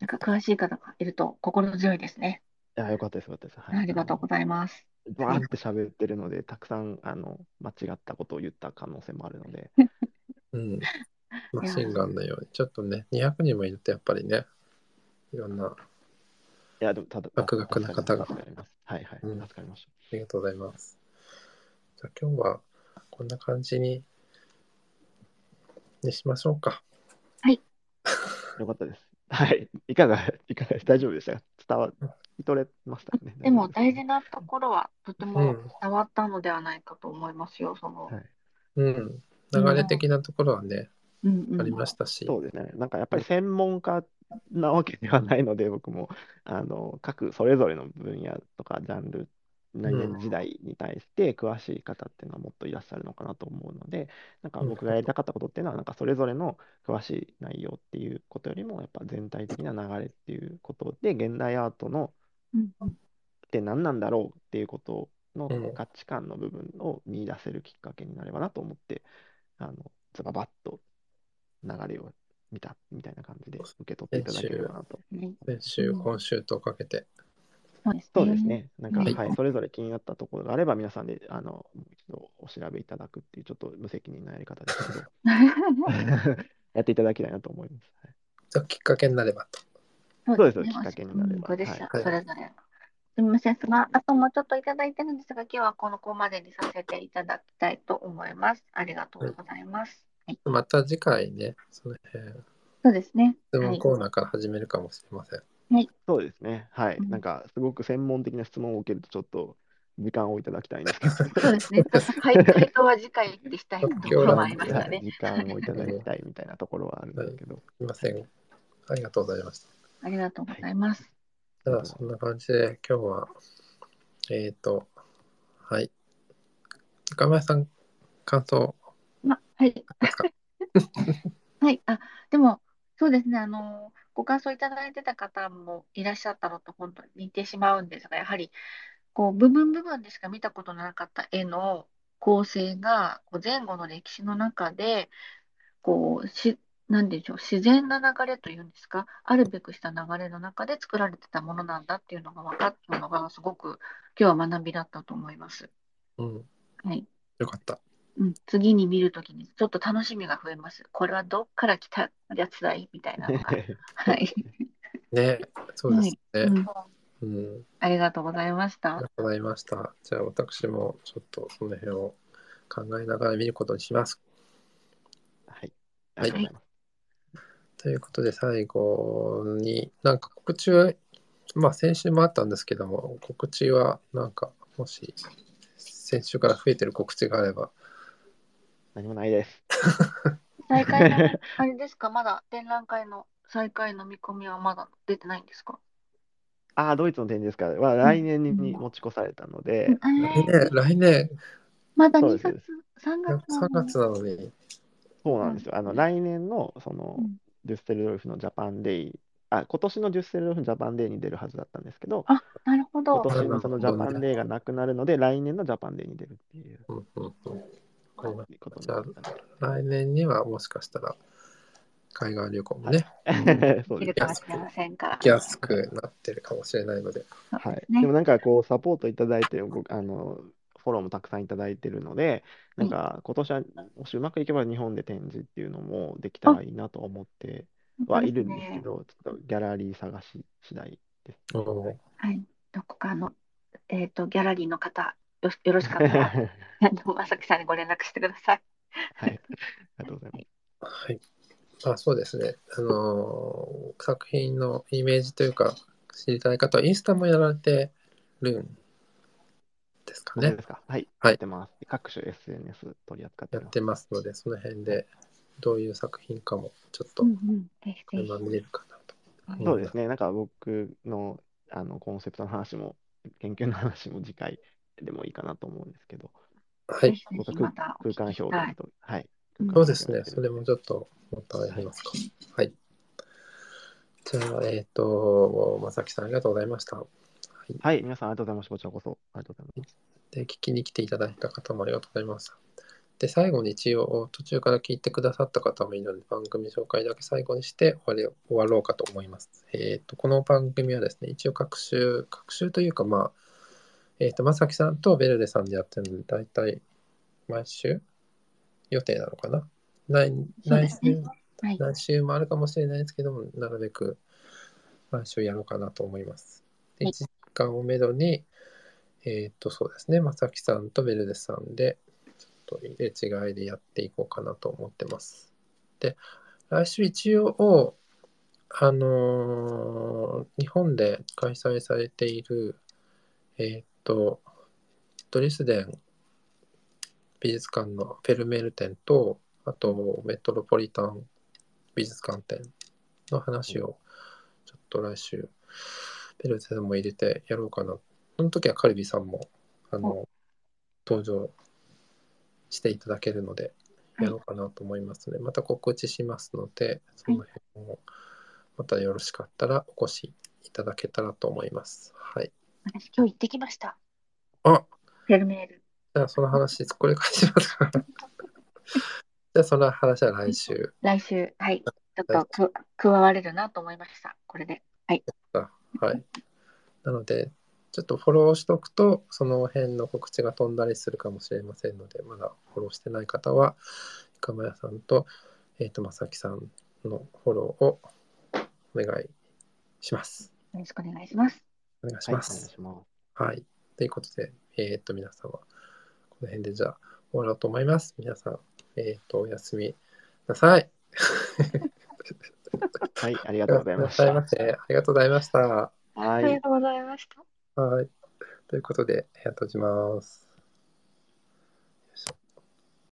なんか詳しい方がいると心強いですね。いや、よかったです、よかったです。はいありがとうございます。バーって喋ってるので、たくさんあの間違ったことを言った可能性もあるので、に。うん。マシンガンのように、ちょっとね、200人もいるとやっぱりね、いろんな、あいや、でもただ、博学な方が。はいはい、うん助かりましりがとうございます。じゃあ今日はこんな感じににしましょうか。[LAUGHS] よかったです。はい。いかが、いかがです大丈夫でしたか？伝わり取れましたかね。でも大事なところはとても伝わったのではないかと思いますよ。その夫です、はい。うん。流れ的なところはね、うんうん。ありましたし。そうですね。なんかやっぱり専門家なわけではないので、[LAUGHS] 僕も、あの、各それぞれの分野とかジャンル、何々時代に対して詳しい方っていうのはもっといらっしゃるのかなと思うので、なんか僕がやりたかったことっていうのは、なんかそれぞれの詳しい内容っていうことよりも、やっぱ全体的な流れっていうことで、現代アートのって何なんだろうっていうことのうん価値観の部分を見出せるきっかけになればなと思って、あの、ズババッと流れを見たみたいな感じで受け取っていただければなと。ね先週、今週とかけて。そうですね。そうですね。なんか、はいはい、それぞれ気になったところがあれば、皆さんで、あの、もう一度お調べいただくっていう、ちょっと無責任なやり方ですけど、[LAUGHS] やっていただきたいなと思います。はいきっかけになればと。そうですきっかけになればはいそれぞれの。すみません。その後もちょっといただいてるんですが、今日はこの子までにさせていただきたいと思います。ありがとうございます。はい、また次回ね、その辺、そうですね。質問はい。コーナーから始めるかもしれません。そうですね。はい。うんなんか、すごく専門的な質問を受けると、ちょっと時間をいただきたいんですけど、[LAUGHS] そうですね。回回答は次回ってしたいところもありましたね。時間をいただきたいみたいなところはあるんですけど、すいません。ありがとうございました。ありがとうございます。じゃあ、そんな感じで、今日は、えっ、と、はい。岡村さん、感想ま、はい。[LAUGHS] はい。あ、でも、そうですね。あの、ご感想いただいてた方もいらっしゃったのと本当に似てしまうんですが、やはり、こう、部分部分でしか見たことのなかった絵の構成が、こう前後の歴史の中で、こう、し、なんでしょう、自然な流れというんですか、あるべくした流れの中で作られてたものなんだっていうのが分かったのが、すごく今日は学びだったと思います。うん。はい。よかった。うん、次に見るときにちょっと楽しみが増えます。これはどっから来たやつだい？みたいなのが。[LAUGHS] はい。ね、そうですね。うん、うん。ありがとうございましたありが。とうございました。じゃあ、私もちょっとその辺を考えながら見ることにします。はい。ありがとうございます。ということで、最後に、なんか告知は、まあ先週もあったんですけども、告知はなんか、もし、先週から増えてる告知があれば、何もないです。再開の、あれですか、まだ展覧会の再開の見込みはまだ出てないんですか？ああ、ドイツの展示ですか。は来年にに持ち越されたので、え来ー、年、来年、まだ2そうです。月、3月な3の月なのに、そうなんですよ。あの、来年の、そのうん、デュッセルドルフのジャパンデイ、あ、今年のデュッセルドルフのジャパンデイに出るはずだったんですけど、あ、なるほど。今年のそのジャパンデイがなくなるので、来年のジャパンデイに出るっていううんうんうん、わかりましことになったのた来年にはもしかしたら、海外旅行もね、で。そ [LAUGHS] ういるですかもしれませんから。行きやすくなってるかもしれないので、はいで。もなんかこう、サポートいただいて、ごあの、フォローもたくさんいただいてるので、なんか今年は、もしうまくいけば日本で展示っていうのもできたらいいなと思ってはいるんですけど、ちょっとギャラリー探し次第です、はいはい。どこかの、えっと、ギャラリーの方、よよろしかったら、[LAUGHS] まさきさんにご連絡してください。はい。ありがとうございます。はい。あそうですね。あのー作品のイメージというか、知りたい方はインスタもやられてるんですかね本当で。すかはい。はいやってます。各種 SNS 取り扱ってます。やってますので、その辺でどういう作品かもちょっと。今見れるかなと。うんそうですね。なんか僕のあのコンセプトの話も、研究の話も次回でもいいかなと思うんですけど、はい。ぜひぜ僕はひまたお空間表現。と、はい。うんそうですね。それもちょっとまたやりますか。はい。じゃあ、えっ、と、まさきさんありがとうございました。はい。はい。皆さんありがとうございます。こちらこそ。ありがとうございます。で、聞きに来ていただいた方もありがとうございました。で、最後に一応、途中から聞いてくださった方もいるので、番組紹介だけ最後にして終わり終わろうかと思います。えっ、と、この番組はですね、一応、各週、各週というか、まあ、えっ、と、まさきさんとベルデさんでやってるので、大体、毎週予定なのかな？来来週、はい。来週もあるかもしれないですけども、なるべく毎週やろうかなと思います。で、はい1時間をめどに、えーっと、そうですね、まさきさんとベルデさんで、ちょっと入れ違いでやっていこうかなと思ってます。で、来週一応、あのー日本で開催されている、えーっと、ドリスデン美術館のフェルメール展と、あとメトロポリタン美術館展の話を、ちょっと来週、ペルゼも入れてやろうかな。その時はカルビさんも、あの、登場していただけるので、はいやろうかなと思いますので、また告知しますので、その辺も、またよろしかったらお越しいただけたらと思います。はい。私今日行ってきました。あフェルメール。じゃあその話、これからしますか。[LAUGHS] じゃあその話は来週。来週、はい。ちょっとく加われるなと思いました。これで。はい。はい。なので、ちょっとフォローしとくと、その辺の告知が飛んだりするかもしれませんので、まだフォローしてない方は、いかまやさんと、えっ、と、まさきさんのフォローをお願いします。よろしくお願いします。お願いしはい、お願います。します。はい。ということで、えっ、と、皆様、この辺でじゃあ終わろうと思います。皆さん、えっ、と、おやすみなさい。[LAUGHS] はい、ありがとうございました。ありがとうございました。はいありが。とうございました。はい。ということで、部屋閉じます。